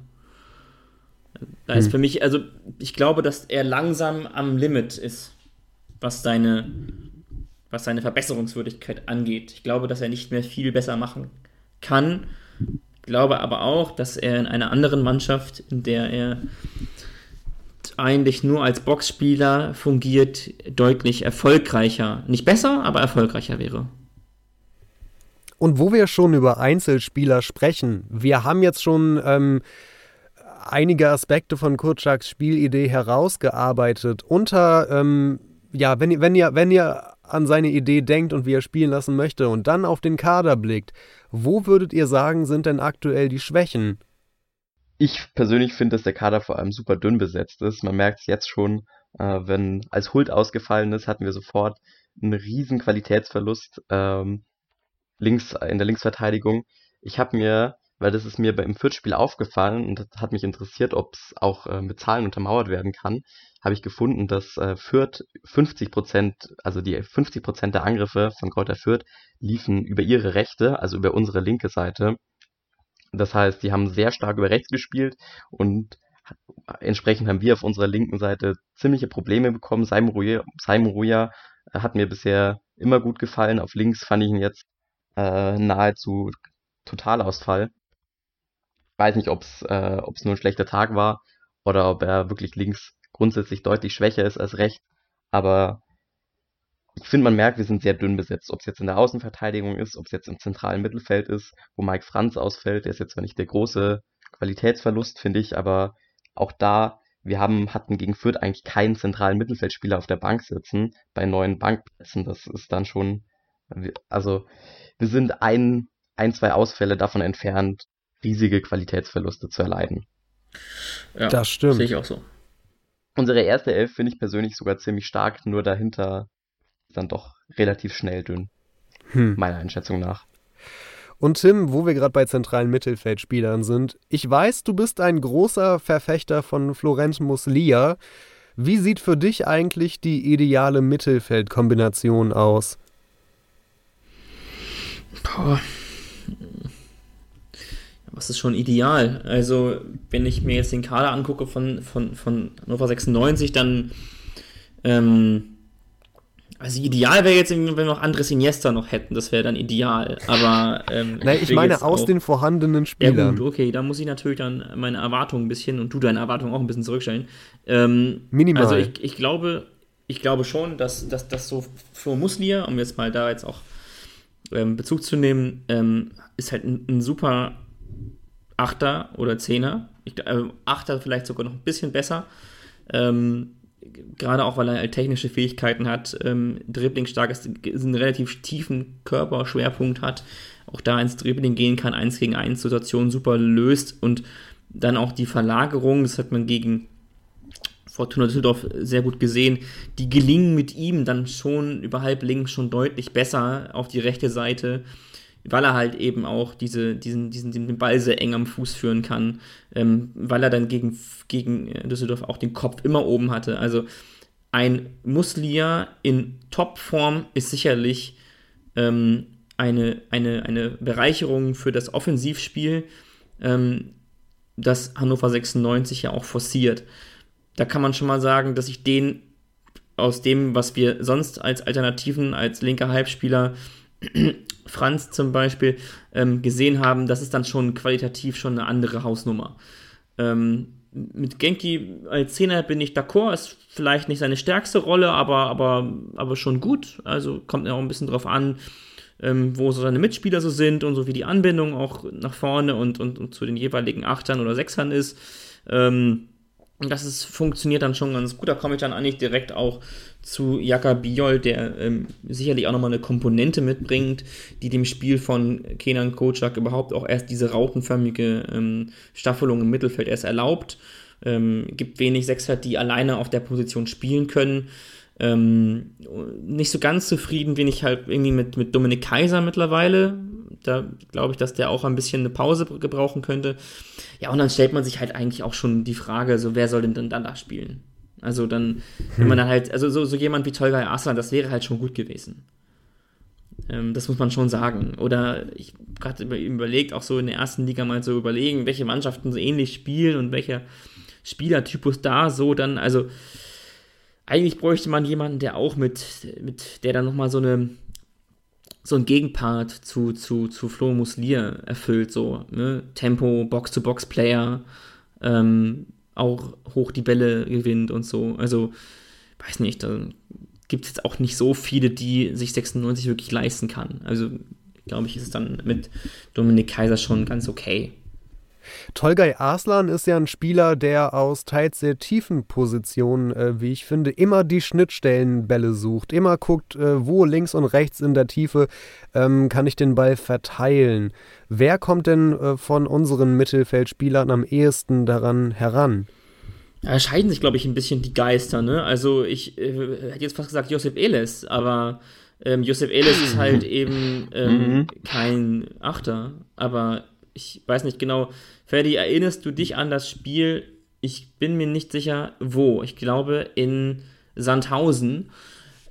Da hm. ist für mich, also ich glaube, dass er langsam am Limit ist, was seine, was seine Verbesserungswürdigkeit angeht. Ich glaube, dass er nicht mehr viel besser machen kann. Ich glaube aber auch, dass er in einer anderen Mannschaft, in der er eigentlich nur als Boxspieler fungiert, deutlich erfolgreicher, nicht besser, aber erfolgreicher wäre. Und wo wir schon über Einzelspieler sprechen, wir haben jetzt schon ähm, einige Aspekte von Kurczaks Spielidee herausgearbeitet. Unter, ähm, ja, wenn, wenn, ihr, wenn ihr an seine Idee denkt und wie er spielen lassen möchte und dann auf den Kader blickt, wo würdet ihr sagen, sind denn aktuell die Schwächen? Ich persönlich finde, dass der Kader vor allem super dünn besetzt ist. Man merkt es jetzt schon, äh, wenn als Hult ausgefallen ist, hatten wir sofort einen riesen Qualitätsverlust ähm, links in der Linksverteidigung. Ich habe mir, weil das ist mir beim Fürth-Spiel aufgefallen und hat mich interessiert, ob es auch äh, mit Zahlen untermauert werden kann, habe ich gefunden, dass äh, Fürth 50 Prozent, also die 50 Prozent der Angriffe von Kräuter Fürth liefen über ihre rechte, also über unsere linke Seite das heißt, die haben sehr stark über rechts gespielt und entsprechend haben wir auf unserer linken Seite ziemliche Probleme bekommen. Simon Ruya, Simon Ruya hat mir bisher immer gut gefallen. Auf links fand ich ihn jetzt äh, nahezu Totalausfall. Weiß nicht, ob es äh, nur ein schlechter Tag war oder ob er wirklich links grundsätzlich deutlich schwächer ist als rechts. Aber ich finde, man merkt, wir sind sehr dünn besetzt. Ob es jetzt in der Außenverteidigung ist, ob es jetzt im zentralen Mittelfeld ist, wo Mike Franz ausfällt, der ist jetzt zwar nicht der große Qualitätsverlust, finde ich, aber auch da, wir haben, hatten gegen Fürth eigentlich keinen zentralen Mittelfeldspieler auf der Bank sitzen bei neuen Bankplätzen. Das ist dann schon, also wir sind ein, ein, zwei Ausfälle davon entfernt, riesige Qualitätsverluste zu erleiden. Ja, das stimmt. Sehe ich auch so. Unsere erste Elf finde ich persönlich sogar ziemlich stark, nur dahinter dann doch relativ schnell dünn. Hm. Meiner Einschätzung nach. Und Tim, wo wir gerade bei zentralen Mittelfeldspielern sind, ich weiß, du bist ein großer Verfechter von Florent Muslia. Wie sieht für dich eigentlich die ideale Mittelfeldkombination aus? Boah. Was ist schon ideal? Also, wenn ich mir jetzt den Kader angucke von, von, von Hannover 96, dann ähm, Also ideal wäre jetzt, wenn wir noch Andres Iniesta noch hätten, das wäre dann ideal. Aber ähm, (laughs) Nein, ich meine aus auch, den vorhandenen Spielern. Ja gut, okay, da muss ich natürlich dann meine Erwartungen ein bisschen und du deine Erwartungen auch ein bisschen zurückstellen. Ähm, Minimal. Also ich, ich, glaube, ich glaube schon, dass das so Flo Muslia, um jetzt mal da jetzt auch ähm, Bezug zu nehmen, ähm, ist halt ein, ein, super Achter oder Zehner. Ich, äh, Achter vielleicht sogar noch ein bisschen besser. Ähm, gerade auch, weil er halt technische Fähigkeiten hat, ähm, Dribbling stark ist, einen relativ tiefen Körperschwerpunkt hat, auch da ins Dribbling gehen kann, eins gegen eins Situationen super löst und dann auch die Verlagerung, das hat man gegen Fortuna Düsseldorf sehr gut gesehen, die gelingen mit ihm dann schon über halb links schon deutlich besser auf die rechte Seite weil er halt eben auch diese, diesen, diesen, den Ball sehr eng am Fuß führen kann, ähm, weil er dann gegen, gegen Düsseldorf auch den Kopf immer oben hatte. Also ein Muslia in Topform ist sicherlich ähm, eine, eine, eine Bereicherung für das Offensivspiel, ähm, das Hannover 96 ja auch forciert. Da kann man schon mal sagen, dass ich den aus dem, was wir sonst als Alternativen, als linker Halbspieler Franz zum Beispiel ähm, gesehen haben, das ist dann schon qualitativ schon eine andere Hausnummer. Ähm, mit Genki als Zehner bin ich d'accord, ist vielleicht nicht seine stärkste Rolle, aber, aber, aber schon gut. Also kommt ja auch ein bisschen drauf an, ähm, wo so seine Mitspieler so sind und so wie die Anbindung auch nach vorne und, und, und zu den jeweiligen Achtern oder Sechsern ist. Ähm, das ist, funktioniert dann schon ganz gut. Da komme ich dann eigentlich direkt auch zu Jaka Biol, der ähm, sicherlich auch nochmal eine Komponente mitbringt, die dem Spiel von Kenan Kocak überhaupt auch erst diese rautenförmige ähm, Staffelung im Mittelfeld erst erlaubt. Ähm, gibt wenig Sechser, die alleine auf der Position spielen können. Ähm, nicht so ganz zufrieden bin ich halt irgendwie mit, mit Dominik Kaiser mittlerweile. Da glaube ich, dass der auch ein bisschen eine Pause gebrauchen könnte. Ja, und dann stellt man sich halt eigentlich auch schon die Frage, so wer soll denn dann da spielen? Also dann, wenn man hm. dann halt, also so, so jemand wie Tolga Arslan, das wäre halt schon gut gewesen. Ähm, das muss man schon sagen. Oder ich gerade überlegt, auch so in der ersten Liga mal so überlegen, welche Mannschaften so ähnlich spielen und welcher Spielertypus da so dann, also eigentlich bräuchte man jemanden, der auch mit, mit der dann nochmal so eine so ein Gegenpart zu, zu, zu Flo Muslier erfüllt, so, ne? Tempo, Box-to-Box-Player, ähm, auch hoch die Bälle gewinnt und so. Also, weiß nicht, da gibt es jetzt auch nicht so viele, die sich 96 wirklich leisten kann. Also, glaube ich, ist es dann mit Dominik Kaiser schon ganz okay. Tolgay Arslan ist ja ein Spieler, der aus teils sehr tiefen Positionen, äh, wie ich finde, immer die Schnittstellenbälle sucht, immer guckt, äh, wo links und rechts in der Tiefe ähm, kann ich den Ball verteilen. Wer kommt denn äh, von unseren Mittelfeldspielern am ehesten daran heran? Da scheiden sich, glaube ich, ein bisschen die Geister. Ne? Also ich äh, hätte jetzt fast gesagt Josep Eles, aber ähm, Josep Eles ist halt (clears throat) eben ähm, mhm. kein Achter. Aber ich weiß nicht genau, Ferdi, erinnerst du dich an das Spiel? Ich bin mir nicht sicher, wo. Ich glaube in Sandhausen.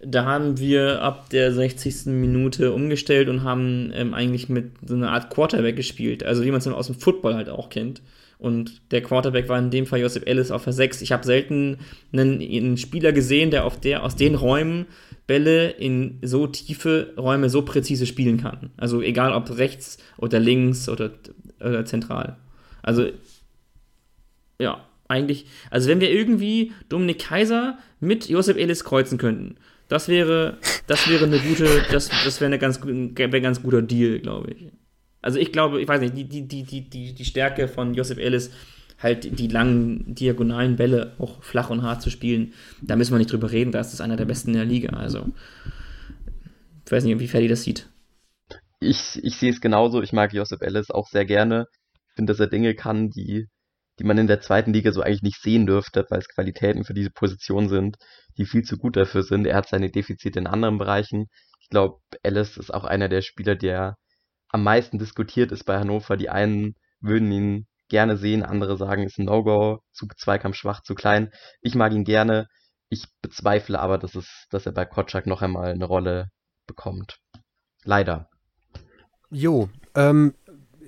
Da haben wir ab der 60. Minute umgestellt und haben ähm, eigentlich mit so einer Art Quarterback gespielt. Also wie man es aus dem Football halt auch kennt. Und der Quarterback war in dem Fall Joseph Ellis auf der 6. Ich habe selten einen, einen, Spieler gesehen, der, auf der aus den Räumen Bälle in so tiefe Räume so präzise spielen kann. Also egal ob rechts oder links oder, oder zentral. Also, ja, eigentlich, also wenn wir irgendwie Dominik Kaiser mit Josef Ellis kreuzen könnten, das wäre, das wäre eine gute, das, das wäre eine ganz, wäre ein ganz guter Deal, glaube ich. Also ich glaube, ich weiß nicht, die, die, die, die, die Stärke von Josef Ellis, halt die langen diagonalen Bälle auch flach und hart zu spielen, da müssen wir nicht drüber reden, da ist es einer der besten in der Liga. Also, ich weiß nicht, wie Ferdi das sieht. Ich, ich sehe es genauso. Ich mag Josef Ellis auch sehr gerne finde, dass er Dinge kann, die, die man in der zweiten Liga so eigentlich nicht sehen dürfte, weil es Qualitäten für diese Position sind, die viel zu gut dafür sind. Er hat seine Defizite in anderen Bereichen. Ich glaube, Alice ist auch einer der Spieler, der am meisten diskutiert ist bei Hannover. Die einen würden ihn gerne sehen, andere sagen, ist ein No-Go, zu Zweikampf schwach, zu klein. Ich mag ihn gerne. Ich bezweifle aber, dass es, dass er bei Kotschak noch einmal eine Rolle bekommt. Leider. Jo, ähm,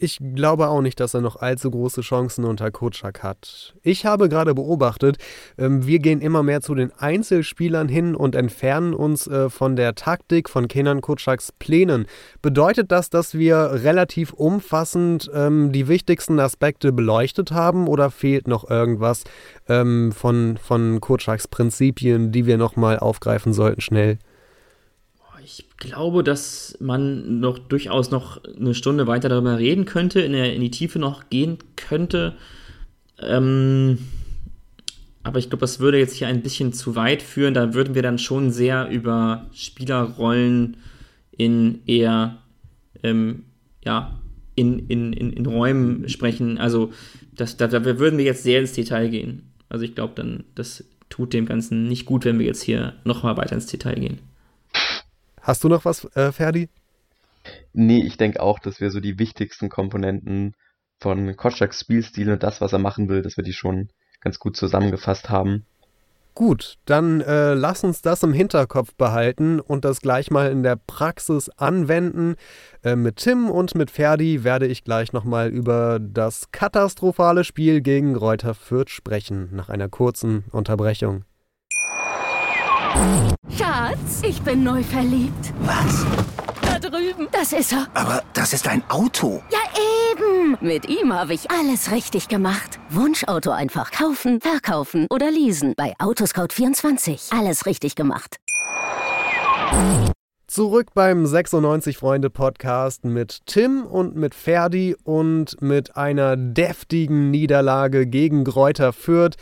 ich glaube auch nicht, dass er noch allzu große Chancen unter Kutschak hat. Ich habe gerade beobachtet, ähm, wir gehen immer mehr zu den Einzelspielern hin und entfernen uns äh, von der Taktik von Kenan Kutschaks Plänen. Bedeutet das, dass wir relativ umfassend ähm, die wichtigsten Aspekte beleuchtet haben oder fehlt noch irgendwas ähm, von, von Kutschaks Prinzipien, die wir nochmal aufgreifen sollten schnell? Ich glaube, dass man noch durchaus noch eine Stunde weiter darüber reden könnte, in, der, in die Tiefe noch gehen könnte. Ähm, aber ich glaube, das würde jetzt hier ein bisschen zu weit führen. Da würden wir dann schon sehr über Spielerrollen in eher ähm, ja, in, in, in, in Räumen sprechen. Also das, da, da würden wir jetzt sehr ins Detail gehen. Also ich glaube dann, das tut dem Ganzen nicht gut, wenn wir jetzt hier nochmal weiter ins Detail gehen. Hast du noch was, äh, Ferdi? Nee, ich denke auch, dass wir so die wichtigsten Komponenten von Kotschaks Spielstil und das, was er machen will, dass wir die schon ganz gut zusammengefasst haben. Gut, dann äh, lass uns das im Hinterkopf behalten und das gleich mal in der Praxis anwenden. Äh, mit Tim und mit Ferdi werde ich gleich nochmal über das katastrophale Spiel gegen Reuter Fürth sprechen, nach einer kurzen Unterbrechung. Schatz, ich bin neu verliebt. Was? Da drüben. Das ist er. Aber das ist ein Auto. Ja, eben. Mit ihm habe ich alles richtig gemacht. Wunschauto einfach kaufen, verkaufen oder leasen. Bei Autoscout24. Alles richtig gemacht. Zurück beim 96 Freunde Podcast mit Tim und mit Ferdi und mit einer deftigen Niederlage gegen Gräuter Fürth.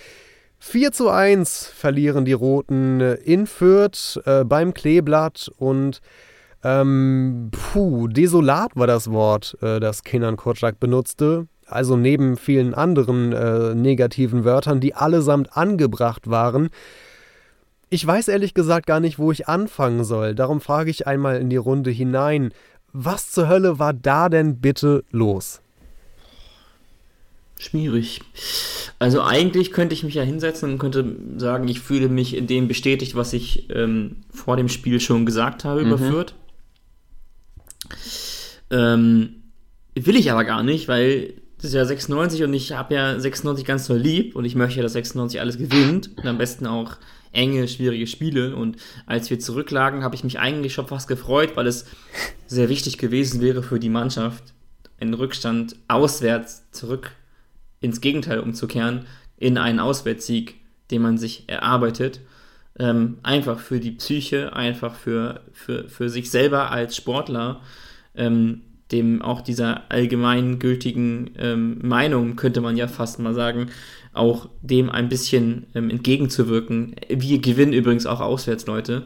4 zu 1 verlieren die Roten in Fürth äh, beim Kleeblatt und ähm, puh, desolat war das Wort, äh, das Kenan Kotschak benutzte. Also neben vielen anderen äh, negativen Wörtern, die allesamt angebracht waren. Ich weiß ehrlich gesagt gar nicht, wo ich anfangen soll. Darum frage ich einmal in die Runde hinein. Was zur Hölle war da denn bitte los? Schwierig. Also eigentlich könnte ich mich ja hinsetzen und könnte sagen, ich fühle mich in dem bestätigt, was ich ähm, vor dem Spiel schon gesagt habe mhm. über Fürth. Ähm, will ich aber gar nicht, weil das ist ja 96 und ich habe ja 96 ganz doll lieb und ich möchte ja, dass 96 alles gewinnt und am besten auch enge, schwierige Spiele. Und als wir zurücklagen, habe ich mich eigentlich schon fast gefreut, weil es sehr wichtig gewesen wäre für die Mannschaft, einen Rückstand auswärts zurück ins Gegenteil umzukehren, in einen Auswärtssieg, den man sich erarbeitet. Ähm, einfach für die Psyche, einfach für, für, für sich selber als Sportler, ähm, dem auch dieser allgemeingültigen ähm, Meinung, könnte man ja fast mal sagen, auch dem ein bisschen ähm, entgegenzuwirken. Wir gewinnen übrigens auch auswärts, Leute.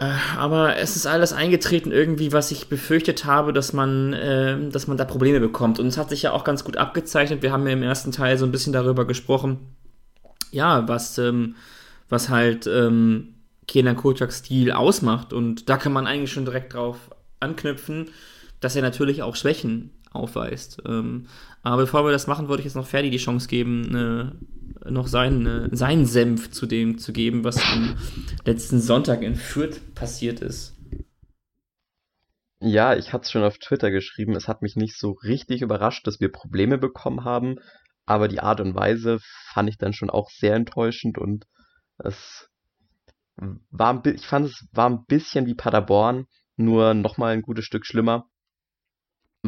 Äh, aber es ist alles eingetreten irgendwie, was ich befürchtet habe, dass man, äh, dass man da Probleme bekommt. Und es hat sich ja auch ganz gut abgezeichnet. Wir haben ja im ersten Teil so ein bisschen darüber gesprochen, ja, was, ähm, was halt ähm, Kenan Kocaks Stil ausmacht. Und da kann man eigentlich schon direkt drauf anknüpfen, dass er natürlich auch Schwächen aufweist. Ähm, aber bevor wir das machen, wollte ich jetzt noch Ferdi die Chance geben, eine noch seinen, seinen Senf zu dem zu geben, was am letzten Sonntag in Fürth passiert ist. Ja, ich hatte es schon auf Twitter geschrieben. Es hat mich nicht so richtig überrascht, dass wir Probleme bekommen haben, aber die Art und Weise fand ich dann schon auch sehr enttäuschend und es war, ein, ich fand es war ein bisschen wie Paderborn, nur nochmal ein gutes Stück schlimmer.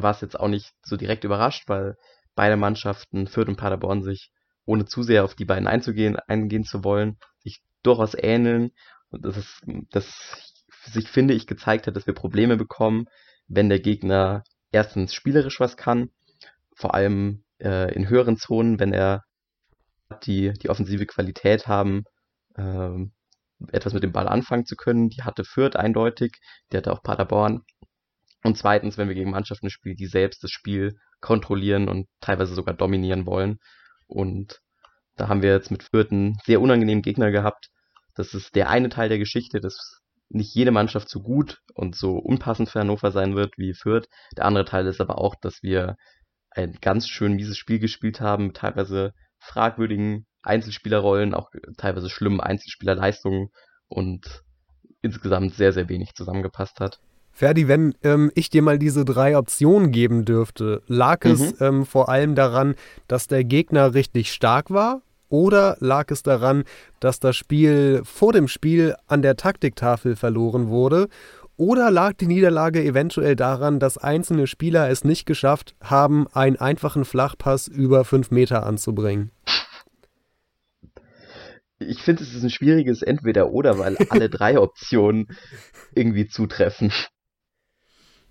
War es jetzt auch nicht so direkt überrascht, weil beide Mannschaften, Fürth und Paderborn, sich ohne zu sehr auf die beiden einzugehen, eingehen zu wollen, sich durchaus ähneln und das ist, das sich, finde ich, gezeigt hat, dass wir Probleme bekommen, wenn der Gegner erstens spielerisch was kann, vor allem äh, in höheren Zonen, wenn er die, die offensive Qualität haben, äh, etwas mit dem Ball anfangen zu können. Die hatte Fürth eindeutig, die hatte auch Paderborn. Und zweitens, wenn wir gegen Mannschaften spielen, die selbst das Spiel kontrollieren und teilweise sogar dominieren wollen. Und da haben wir jetzt mit Fürth einen sehr unangenehmen Gegner gehabt. Das ist der eine Teil der Geschichte, dass nicht jede Mannschaft so gut und so unpassend für Hannover sein wird wie Fürth. Der andere Teil ist aber auch, dass wir ein ganz schön mieses Spiel gespielt haben, mit teilweise fragwürdigen Einzelspielerrollen, auch teilweise schlimmen Einzelspielerleistungen und insgesamt sehr, sehr wenig zusammengepasst hat. Ferdi, wenn ähm, ich dir mal diese drei Optionen geben dürfte, lag mhm. es ähm, vor allem daran, dass der Gegner richtig stark war? Oder lag es daran, dass das Spiel vor dem Spiel an der Taktiktafel verloren wurde? Oder lag die Niederlage eventuell daran, dass einzelne Spieler es nicht geschafft haben, einen einfachen Flachpass über fünf Meter anzubringen? Ich finde, es ist ein schwieriges Entweder-Oder, weil alle drei (laughs) Optionen irgendwie zutreffen.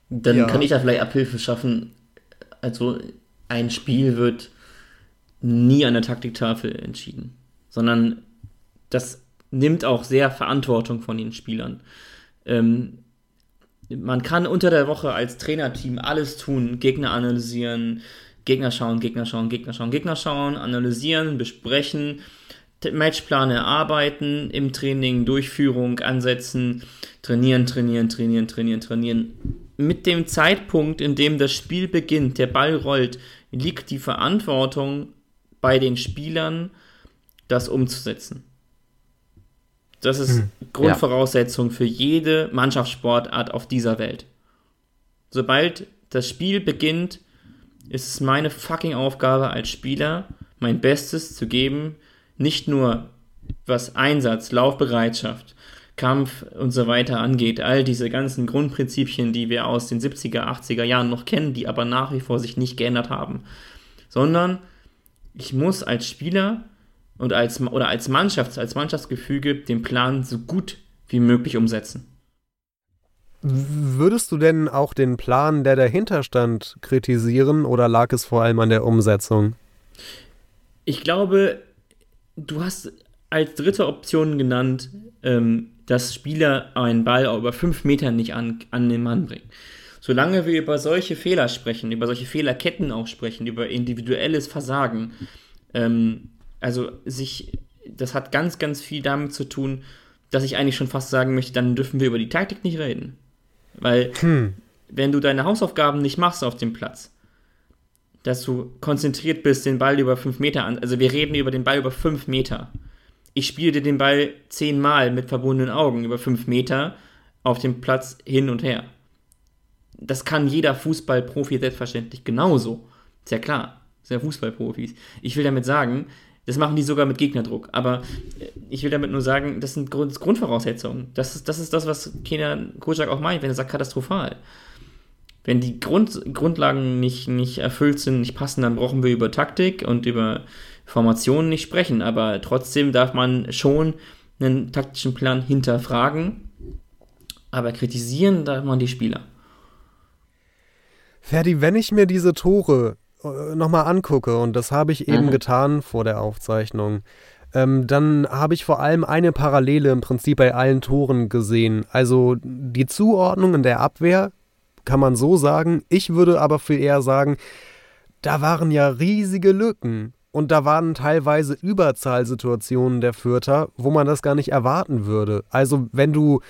Dann ja. kann ich da vielleicht Abhilfe schaffen. Also ein Spiel wird nie an der Taktiktafel entschieden, sondern das nimmt auch sehr Verantwortung von den Spielern. Ähm, man kann unter der Woche als Trainerteam alles tun, Gegner analysieren, Gegner schauen, Gegner schauen, Gegner schauen, Gegner schauen, analysieren, besprechen, Matchplan erarbeiten, im Training, Durchführung ansetzen, trainieren, trainieren, trainieren, trainieren, trainieren. Mit dem Zeitpunkt, in dem das Spiel beginnt, der Ball rollt, liegt die Verantwortung bei den Spielern, das umzusetzen. Das ist hm. Grundvoraussetzung ja. für jede Mannschaftssportart auf dieser Welt. Sobald das Spiel beginnt, ist es meine fucking Aufgabe als Spieler, mein Bestes zu geben, nicht nur was Einsatz, Laufbereitschaft, Kampf und so weiter angeht, all diese ganzen Grundprinzipien, die wir aus den 70er, 80er Jahren noch kennen, die aber nach wie vor sich nicht geändert haben, sondern ich muss als Spieler und als oder als Mannschaft, als Mannschaftsgefüge den Plan so gut wie möglich umsetzen. Würdest du denn auch den Plan, der dahinter stand, kritisieren oder lag es vor allem an der Umsetzung? Ich glaube, du hast als dritte Option genannt, ähm, dass Spieler einen Ball über fünf Metern nicht an, an den Mann bringen. Solange wir über solche Fehler sprechen, über solche Fehlerketten auch sprechen, über individuelles Versagen, ähm, also sich, das hat ganz, ganz viel damit zu tun, dass ich eigentlich schon fast sagen möchte, dann dürfen wir über die Taktik nicht reden. Weil, hm. wenn du deine Hausaufgaben nicht machst auf dem Platz, dass du konzentriert bist, den Ball über fünf Meter an. Also wir reden über den Ball über fünf Meter. Ich spiele dir den Ball zehnmal mit verbundenen Augen über fünf Meter auf dem Platz hin und her. Das kann jeder Fußballprofi selbstverständlich genauso. Ist ja klar. Ist ja Fußballprofis. Ich will damit sagen, das machen die sogar mit Gegnerdruck. Aber äh, ich will damit nur sagen, das sind Grund Grundvoraussetzungen. Das ist, das ist das, was Kenan Kocak auch meint, wenn er sagt katastrophal. Wenn die Grund, Grundlagen nicht, nicht erfüllt sind, nicht passen, dann brauchen wir über Taktik und über Formationen nicht sprechen. Aber trotzdem darf man schon einen taktischen Plan hinterfragen. Aber kritisieren darf man die Spieler. Ferdi, wenn ich mir diese Tore äh, nochmal angucke, und das habe ich eben mhm. getan vor der Aufzeichnung, ähm, dann habe ich vor allem eine Parallele im Prinzip bei allen Toren gesehen. Also die Zuordnung in der Abwehr kann man so sagen. Ich würde aber viel eher sagen, da waren ja riesige Lücken. Und da waren teilweise Überzahlsituationen der Fürther, wo man das gar nicht erwarten würde. Also wenn du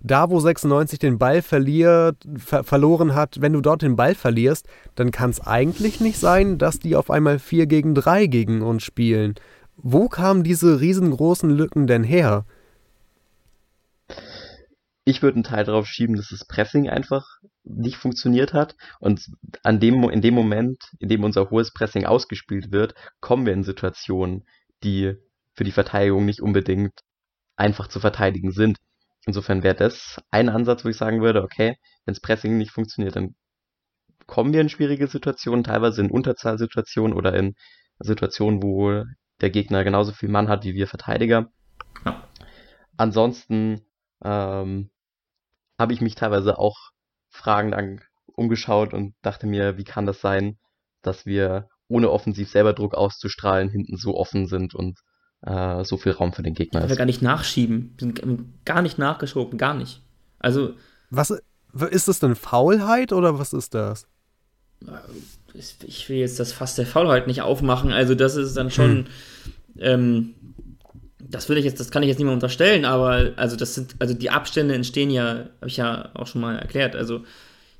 da, wo 96 den Ball verliert, ver verloren hat, wenn du dort den Ball verlierst, dann kann es eigentlich nicht sein, dass die auf einmal 4 gegen 3 gegen uns spielen. Wo kamen diese riesengroßen Lücken denn her? Ich würde einen Teil darauf schieben, dass das Pressing einfach nicht funktioniert hat. Und an dem, in dem Moment, in dem unser hohes Pressing ausgespielt wird, kommen wir in Situationen, die für die Verteidigung nicht unbedingt einfach zu verteidigen sind. Insofern wäre das ein Ansatz, wo ich sagen würde, okay, wenns Pressing nicht funktioniert, dann kommen wir in schwierige Situationen, teilweise in Unterzahlsituationen oder in Situationen, wo der Gegner genauso viel Mann hat wie wir Verteidiger. Ja. Ansonsten ähm, habe ich mich teilweise auch fragend umgeschaut und dachte mir, wie kann das sein, dass wir ohne offensiv selber Druck auszustrahlen hinten so offen sind und äh, so viel Raum für den Gegner ist. Wir gar nicht nachschieben, wir sind gar nicht nachgeschoben, gar nicht. Also. Was ist das denn Faulheit oder was ist das? Ich will jetzt das Fass der Faulheit nicht aufmachen, also das ist dann schon. Hm. Ähm, das würde ich jetzt, das kann ich jetzt nicht mehr unterstellen, aber also das sind, also die Abstände entstehen ja, habe ich ja auch schon mal erklärt. Also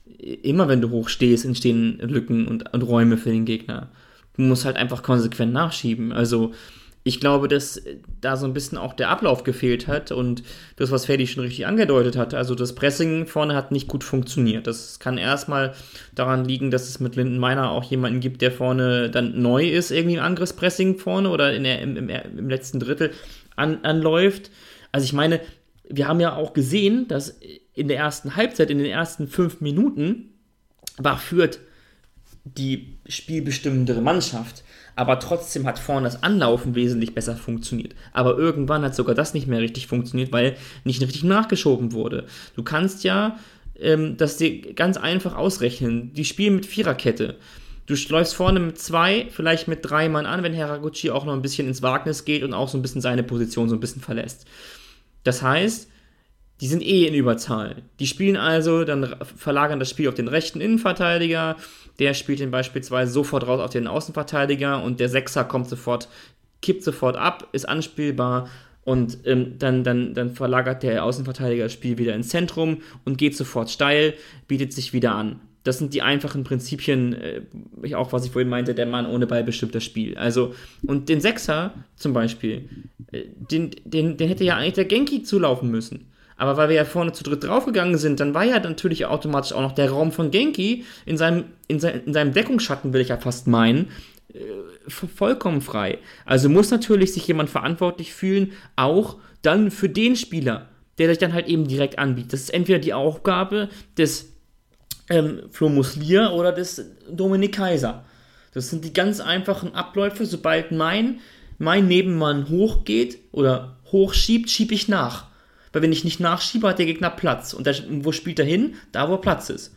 immer wenn du hoch stehst, entstehen Lücken und, und Räume für den Gegner. Du musst halt einfach konsequent nachschieben. Also ich glaube, dass da so ein bisschen auch der Ablauf gefehlt hat und das, was Ferdi schon richtig angedeutet hat, also das Pressing vorne hat nicht gut funktioniert. Das kann erstmal daran liegen, dass es mit Linden Meiner auch jemanden gibt, der vorne dann neu ist, irgendwie im Angriffspressing vorne oder in der, im, im, im letzten Drittel an, anläuft. Also ich meine, wir haben ja auch gesehen, dass in der ersten Halbzeit, in den ersten fünf Minuten, war Fürth die spielbestimmendere Mannschaft aber trotzdem hat vorne das Anlaufen wesentlich besser funktioniert. Aber irgendwann hat sogar das nicht mehr richtig funktioniert, weil nicht richtig nachgeschoben wurde. Du kannst ja ähm, das dir ganz einfach ausrechnen. Die spielen mit Viererkette. Du läufst vorne mit zwei, vielleicht mit drei Mann an, wenn Haraguchi auch noch ein bisschen ins Wagnis geht und auch so ein bisschen seine Position so ein bisschen verlässt. Das heißt, die sind eh in Überzahl. Die spielen also, dann verlagern das Spiel auf den rechten Innenverteidiger, der spielt ihn beispielsweise sofort raus auf den Außenverteidiger und der Sechser kommt sofort, kippt sofort ab, ist anspielbar und ähm, dann, dann, dann verlagert der Außenverteidiger das Spiel wieder ins Zentrum und geht sofort steil, bietet sich wieder an. Das sind die einfachen Prinzipien, äh, auch was ich vorhin meinte, der Mann ohne Ball bestimmt das Spiel. Also, und den Sechser zum Beispiel, äh, den, den, den hätte ja eigentlich der Genki zulaufen müssen. Aber weil wir ja vorne zu dritt draufgegangen sind, dann war ja natürlich automatisch auch noch der Raum von Genki in seinem, in, sein, in seinem Deckungsschatten, will ich ja fast meinen, äh, vollkommen frei. Also muss natürlich sich jemand verantwortlich fühlen, auch dann für den Spieler, der sich dann halt eben direkt anbietet. Das ist entweder die Aufgabe des ähm, Flo Muslier oder des Dominik Kaiser. Das sind die ganz einfachen Abläufe. Sobald mein, mein Nebenmann hochgeht oder hochschiebt, schiebe ich nach. Weil wenn ich nicht nachschiebe, hat der Gegner Platz. Und der, wo spielt er hin? Da, wo Platz ist.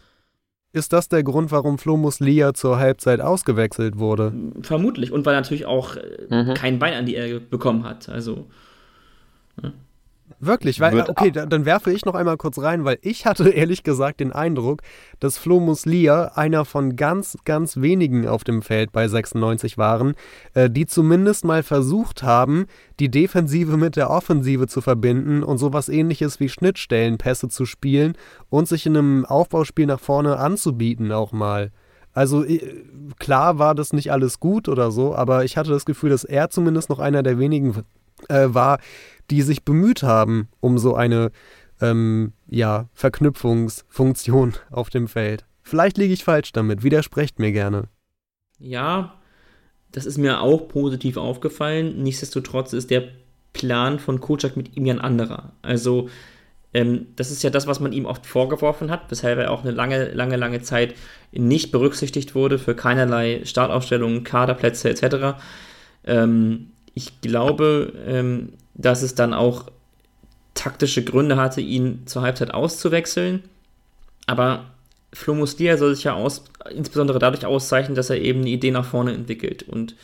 Ist das der Grund, warum Flo Muslia zur Halbzeit ausgewechselt wurde? Vermutlich. Und weil er natürlich auch äh, mhm. kein Bein an die Erde bekommen hat. Also. Ja. Wirklich, weil, okay, dann, werfe ich noch einmal kurz rein, weil ich hatte (laughs) ehrlich gesagt den Eindruck, dass Flo Muslia einer von ganz, ganz wenigen auf dem Feld bei 96 waren, äh, die zumindest mal versucht haben, die Defensive mit der Offensive zu verbinden und sowas ähnliches wie Schnittstellenpässe zu spielen und sich in einem Aufbauspiel nach vorne anzubieten auch mal. Also klar war das nicht alles gut oder so, aber ich hatte das Gefühl, dass er zumindest noch einer der wenigen äh, war, die sich bemüht haben um so eine ähm, ja, Verknüpfungsfunktion (laughs) auf dem Feld. Vielleicht liege ich falsch damit, widersprecht mir gerne. Ja, das ist mir auch positiv aufgefallen. Nichtsdestotrotz ist der Plan von Kocak mit ihm ja ein anderer. Also, ähm, das ist ja das, was man ihm oft vorgeworfen hat, weshalb er auch eine lange, lange, lange Zeit nicht berücksichtigt wurde für keinerlei Startaufstellungen, Kaderplätze etc. Ähm, ich glaube, ähm, dass es dann auch taktische Gründe hatte, ihn zur Halbzeit auszuwechseln. Aber Flo Muslia soll sich ja aus, insbesondere dadurch auszeichnen, dass er eben eine Idee nach vorne entwickelt. Und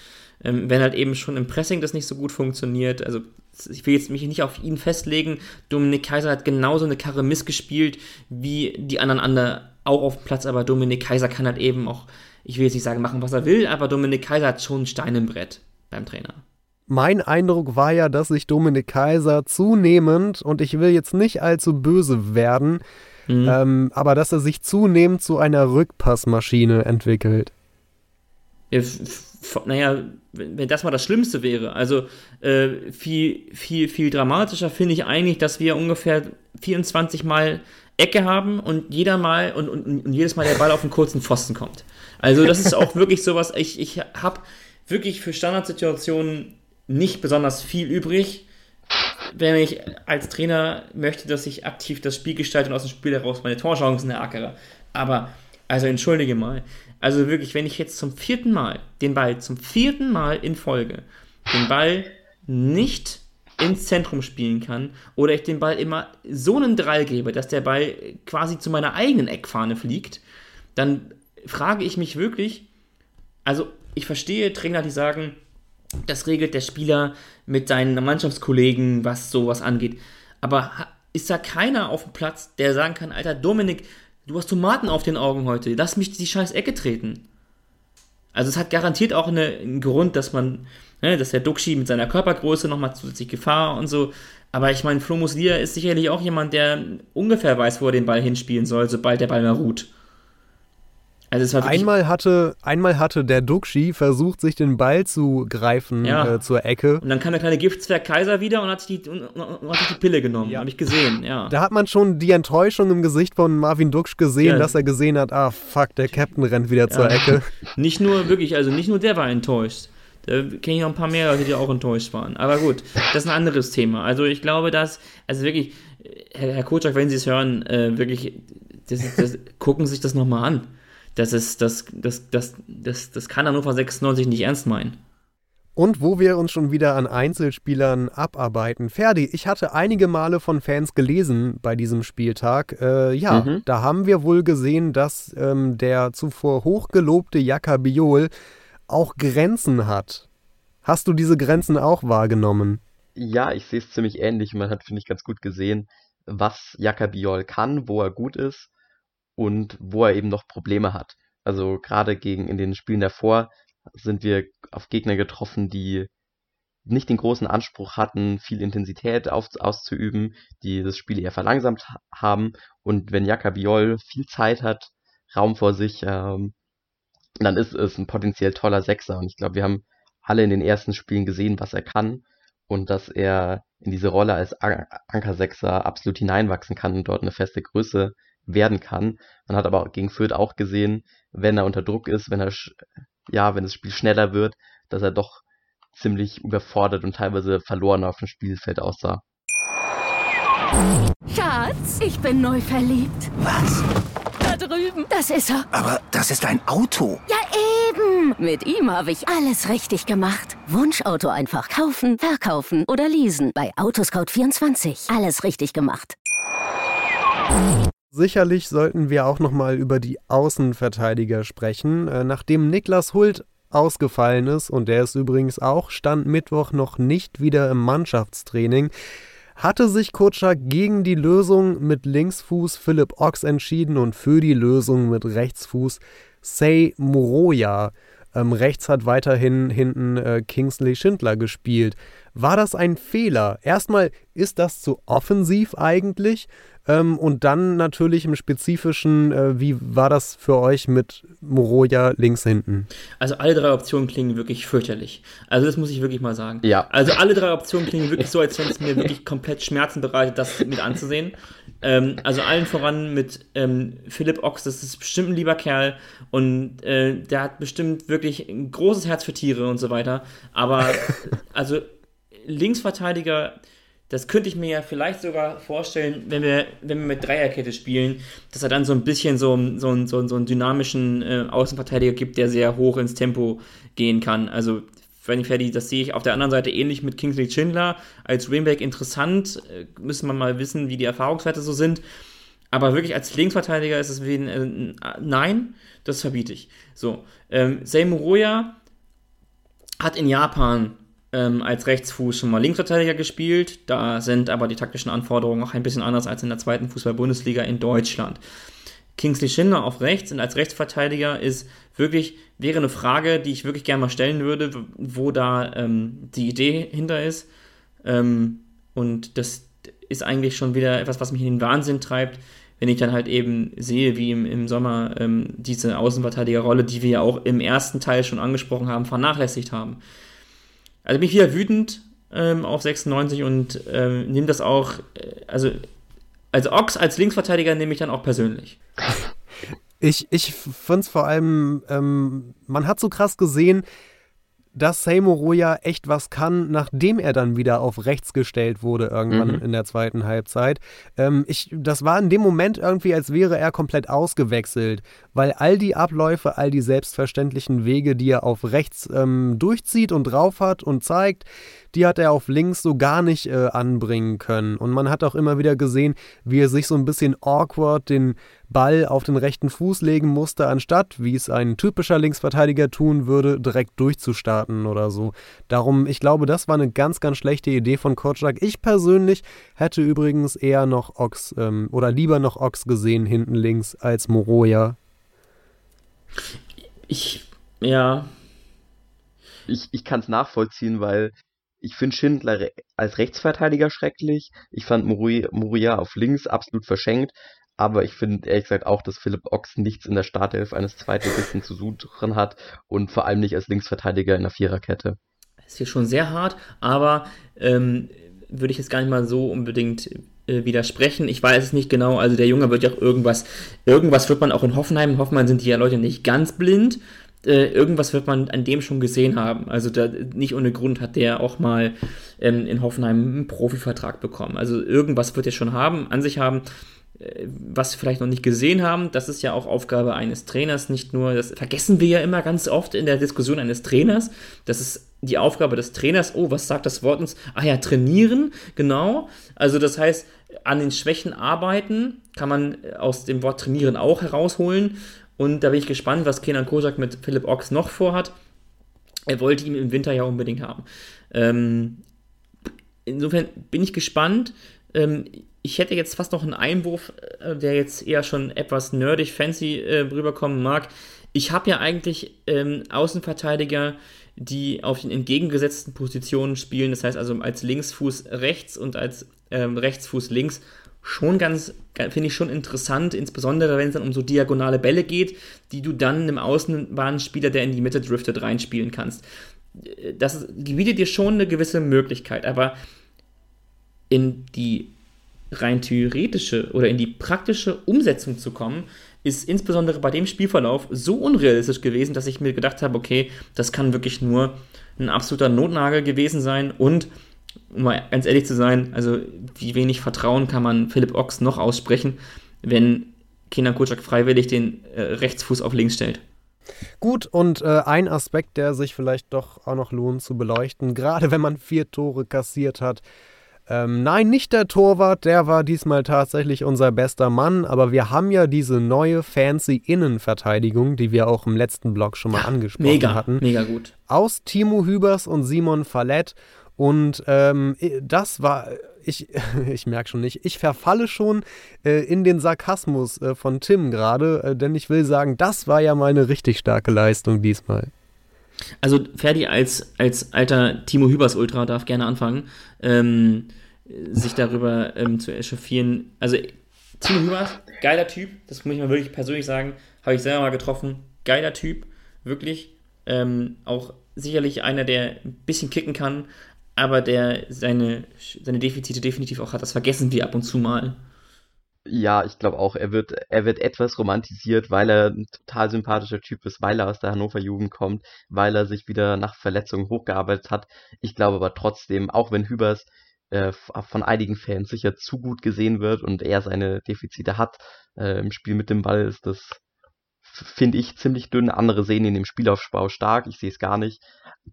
ähm, wenn halt eben schon im Pressing das nicht so gut funktioniert, also ich will jetzt mich nicht auf ihn festlegen, Dominik Kaiser hat genauso eine Karre missgespielt wie die anderen anderen auch auf dem Platz, aber Dominik Kaiser kann halt eben auch, ich will jetzt nicht sagen, machen, was er will, aber Dominik Kaiser hat schon einen Stein im Brett beim Trainer mein Eindruck war ja, dass sich Dominik Kaiser zunehmend, und ich will jetzt nicht allzu böse werden, mhm. ähm, aber dass er sich zunehmend zu einer Rückpassmaschine entwickelt. Ja, naja, wenn das mal das Schlimmste wäre. Also äh, viel, viel, viel dramatischer finde ich eigentlich, dass wir ungefähr 24 Mal Ecke haben und jeder Mal und, und, und jedes Mal der Ball auf einen kurzen Pfosten kommt. Also das ist auch (laughs) wirklich sowas, ich, ich habe wirklich für Standardsituationen nicht besonders viel übrig, wenn ich als Trainer möchte, dass ich aktiv das Spiel gestalte und aus dem Spiel heraus meine Torchancen erackere. Aber, also entschuldige mal, also wirklich, wenn ich jetzt zum vierten Mal den Ball, zum vierten Mal in Folge, den Ball nicht ins Zentrum spielen kann oder ich den Ball immer so einen Drall gebe, dass der Ball quasi zu meiner eigenen Eckfahne fliegt, dann frage ich mich wirklich, also ich verstehe Trainer, die sagen, das regelt der Spieler mit seinen Mannschaftskollegen, was sowas angeht. Aber ist da keiner auf dem Platz, der sagen kann, Alter, Dominik, du hast Tomaten auf den Augen heute, lass mich die scheiß Ecke treten. Also es hat garantiert auch eine, einen Grund, dass man, ne, dass der Duxi mit seiner Körpergröße nochmal zusätzlich Gefahr und so. Aber ich meine, Flo Muslia ist sicherlich auch jemand, der ungefähr weiß, wo er den Ball hinspielen soll, sobald der Ball mal ruht. Also einmal, hatte, einmal hatte der Duxi versucht, sich den Ball zu greifen ja. äh, zur Ecke. Und dann kam der kleine Giftzwerg Kaiser wieder und hat sich die, und, und hat sich die Pille genommen. Ja. Habe ich gesehen, ja. Da hat man schon die Enttäuschung im Gesicht von Marvin Duksch gesehen, ja. dass er gesehen hat, ah fuck, der Captain rennt wieder zur Ecke. (laughs) Nicht nur, wirklich, also nicht nur der war enttäuscht. Da kenne ich noch ein paar mehr Leute, die auch enttäuscht waren. Aber gut, das ist ein anderes Thema. Also ich glaube, dass, also wirklich, Herr, Herr Kotschak, wenn Sie es hören, äh, wirklich, das, das, gucken Sie sich das nochmal an das ist, das, das, das, das, das kann Hannover 96 nicht ernst meinen. Und wo wir uns schon wieder an Einzelspielern abarbeiten. Ferdi, ich hatte einige Male von Fans gelesen bei diesem Spieltag. Äh, ja, mhm. da haben wir wohl gesehen, dass ähm, der zuvor hochgelobte Jaka Biol auch Grenzen hat. Hast du diese Grenzen auch wahrgenommen? Ja, ich sehe es ziemlich ähnlich. Man hat, finde ich, ganz gut gesehen, was Jaka Biol kann, wo er gut ist und wo er eben noch Probleme hat. Also gerade gegen in den Spielen davor sind wir auf Gegner getroffen, die nicht den großen Anspruch hatten, viel Intensität auf, auszuüben, die das Spiel eher verlangsamt haben. Und wenn Jakabiol viel Zeit hat, Raum vor sich, ähm, dann ist es ein potenziell toller Sechser. Und ich glaube, wir haben alle in den ersten Spielen gesehen, was er kann und dass er in diese Rolle als Anker-Sechser absolut hineinwachsen kann und dort eine feste Größe werden kann. Man hat aber gegen Fürth auch gesehen, wenn er unter Druck ist, wenn er, ja, wenn das Spiel schneller wird, dass er doch ziemlich überfordert und teilweise verloren auf dem Spielfeld aussah. Schatz, ich bin neu verliebt. Was? Da drüben. Das ist er. Aber das ist ein Auto. Ja, eben. Mit ihm habe ich alles richtig gemacht. Wunschauto einfach kaufen, verkaufen oder leasen. Bei Autoscout24. Alles richtig gemacht. Sicherlich sollten wir auch nochmal über die Außenverteidiger sprechen. Äh, nachdem Niklas Hult ausgefallen ist, und der ist übrigens auch Stand Mittwoch noch nicht wieder im Mannschaftstraining, hatte sich Kutschak gegen die Lösung mit Linksfuß Philipp Ochs entschieden und für die Lösung mit Rechtsfuß Sei Moroja. Ähm, rechts hat weiterhin hinten äh, Kingsley Schindler gespielt. War das ein Fehler? Erstmal, ist das zu offensiv eigentlich? Ähm, und dann natürlich im Spezifischen, äh, wie war das für euch mit Moroja links hinten? Also alle drei Optionen klingen wirklich fürchterlich. Also das muss ich wirklich mal sagen. Ja. Also alle drei Optionen klingen wirklich so, als wenn es mir wirklich komplett Schmerzen bereitet, das mit anzusehen. Ähm, also allen voran mit ähm, Philipp Ochs, das ist bestimmt ein lieber Kerl und äh, der hat bestimmt wirklich ein großes Herz für Tiere und so weiter. Aber (laughs) also Linksverteidiger das könnte ich mir ja vielleicht sogar vorstellen, wenn wir, wenn wir mit Dreierkette spielen, dass er dann so ein bisschen so, so, so, so einen dynamischen äh, Außenverteidiger gibt, der sehr hoch ins Tempo gehen kann. Also, ich fertig, das sehe ich auf der anderen Seite ähnlich mit Kingsley Schindler. Als Wingback interessant, äh, müssen wir mal wissen, wie die Erfahrungswerte so sind. Aber wirklich als Linksverteidiger ist es wie ein, äh, Nein, das verbiete ich. So, ähm, Seymour Roya hat in Japan ähm, als Rechtsfuß schon mal Linksverteidiger gespielt. Da sind aber die taktischen Anforderungen auch ein bisschen anders als in der zweiten Fußball-Bundesliga in Deutschland. Kingsley Schindler auf rechts und als Rechtsverteidiger ist wirklich, wäre eine Frage, die ich wirklich gerne mal stellen würde, wo da ähm, die Idee hinter ist. Ähm, und das ist eigentlich schon wieder etwas, was mich in den Wahnsinn treibt, wenn ich dann halt eben sehe, wie im, im Sommer ähm, diese Außenverteidigerrolle, die wir ja auch im ersten Teil schon angesprochen haben, vernachlässigt haben. Also bin ich wieder wütend ähm, auf 96 und ähm, nehme das auch, äh, also als Ochs, als Linksverteidiger nehme ich dann auch persönlich. Ich, ich finde es vor allem, ähm, man hat so krass gesehen, dass Seymour Roya echt was kann, nachdem er dann wieder auf rechts gestellt wurde, irgendwann mhm. in der zweiten Halbzeit. Ähm, ich, das war in dem Moment irgendwie, als wäre er komplett ausgewechselt, weil all die Abläufe, all die selbstverständlichen Wege, die er auf rechts ähm, durchzieht und drauf hat und zeigt, die hat er auf links so gar nicht äh, anbringen können. Und man hat auch immer wieder gesehen, wie er sich so ein bisschen awkward den Ball auf den rechten Fuß legen musste, anstatt, wie es ein typischer Linksverteidiger tun würde, direkt durchzustarten oder so. Darum, ich glaube, das war eine ganz, ganz schlechte Idee von Kotschak. Ich persönlich hätte übrigens eher noch Ox ähm, oder lieber noch Ox gesehen hinten links als Moroja. Ich, ja. Ich, ich kann es nachvollziehen, weil ich finde Schindler als Rechtsverteidiger schrecklich. Ich fand Muria auf links absolut verschenkt. Aber ich finde ehrlich gesagt auch, dass Philipp Ochs nichts in der Startelf eines Zweitligisten zu suchen hat und vor allem nicht als Linksverteidiger in der Viererkette. Ist hier schon sehr hart, aber ähm, würde ich jetzt gar nicht mal so unbedingt äh, widersprechen. Ich weiß es nicht genau. Also der Junge wird ja auch irgendwas, irgendwas wird man auch in Hoffenheim. In Hoffenheim sind die ja Leute nicht ganz blind. Äh, irgendwas wird man an dem schon gesehen haben. Also da, nicht ohne Grund hat der auch mal ähm, in Hoffenheim einen Profivertrag bekommen. Also irgendwas wird er schon haben, an sich haben äh, was wir vielleicht noch nicht gesehen haben, das ist ja auch Aufgabe eines Trainers, nicht nur, das vergessen wir ja immer ganz oft in der Diskussion eines Trainers, das ist die Aufgabe des Trainers, oh, was sagt das Wort uns? Ah ja, trainieren, genau. Also das heißt, an den Schwächen arbeiten kann man aus dem Wort trainieren auch herausholen und da bin ich gespannt, was Kenan Kozak mit Philipp Ochs noch vorhat. Er wollte ihn im Winter ja unbedingt haben. Ähm, insofern bin ich gespannt. Ähm, ich hätte jetzt fast noch einen Einwurf, äh, der jetzt eher schon etwas nerdig, fancy äh, rüberkommen mag. Ich habe ja eigentlich ähm, Außenverteidiger, die auf den entgegengesetzten Positionen spielen, das heißt also als Linksfuß rechts und als ähm, Rechtsfuß links, schon ganz, finde ich schon interessant, insbesondere wenn es dann um so diagonale Bälle geht, die du dann einem Außenbahnspieler, der in die Mitte driftet, reinspielen kannst. Äh, das bietet dir schon eine gewisse Möglichkeit, aber in die rein theoretische oder in die praktische Umsetzung zu kommen, ist insbesondere bei dem Spielverlauf so unrealistisch gewesen, dass ich mir gedacht habe, okay, das kann wirklich nur ein absoluter Notnagel gewesen sein und um mal ganz ehrlich zu sein, also wie wenig Vertrauen kann man Philipp Ochs noch aussprechen, wenn Kenan Kutschak freiwillig den äh, Rechtsfuß auf links stellt. Gut, und äh, ein Aspekt, der sich vielleicht doch auch noch lohnt zu beleuchten, gerade wenn man vier Tore kassiert hat, ähm, nein, nicht der Torwart, der war diesmal tatsächlich unser bester Mann, aber wir haben ja diese neue fancy Innenverteidigung, die wir auch im letzten Blog schon mal ja, angesprochen mega, hatten. Mega gut. Aus Timo Hübers und Simon Fallett. Und ähm, das war, ich, (laughs) ich merke schon nicht, ich verfalle schon äh, in den Sarkasmus äh, von Tim gerade, äh, denn ich will sagen, das war ja meine richtig starke Leistung diesmal. Also Ferdi als, als alter Timo Hübers Ultra darf gerne anfangen, ähm, sich darüber ähm, zu echauffieren. Also Timo Hübers, geiler Typ, das muss ich mal wirklich persönlich sagen, habe ich selber mal getroffen, geiler Typ, wirklich. Ähm, auch sicherlich einer, der ein bisschen kicken kann, aber der seine, seine Defizite definitiv auch hat. Das vergessen wir ab und zu mal. Ja, ich glaube auch, er wird, er wird etwas romantisiert, weil er ein total sympathischer Typ ist, weil er aus der Hannover Jugend kommt, weil er sich wieder nach Verletzungen hochgearbeitet hat. Ich glaube aber trotzdem, auch wenn Hübers äh, von einigen Fans sicher zu gut gesehen wird und er seine Defizite hat äh, im Spiel mit dem Ball, ist das, finde ich, ziemlich dünn. Andere sehen ihn im Spielaufbau stark, ich sehe es gar nicht.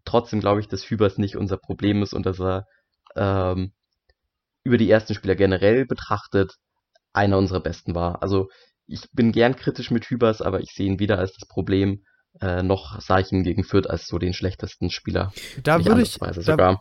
Trotzdem glaube ich, dass Hübers nicht unser Problem ist und dass er ähm, über die ersten Spieler generell betrachtet einer unserer besten war. Also ich bin gern kritisch mit Hübers, aber ich sehe ihn weder als das Problem, äh, noch sah ich ihn gegen Fürth als so den schlechtesten Spieler. Da würde ich, da,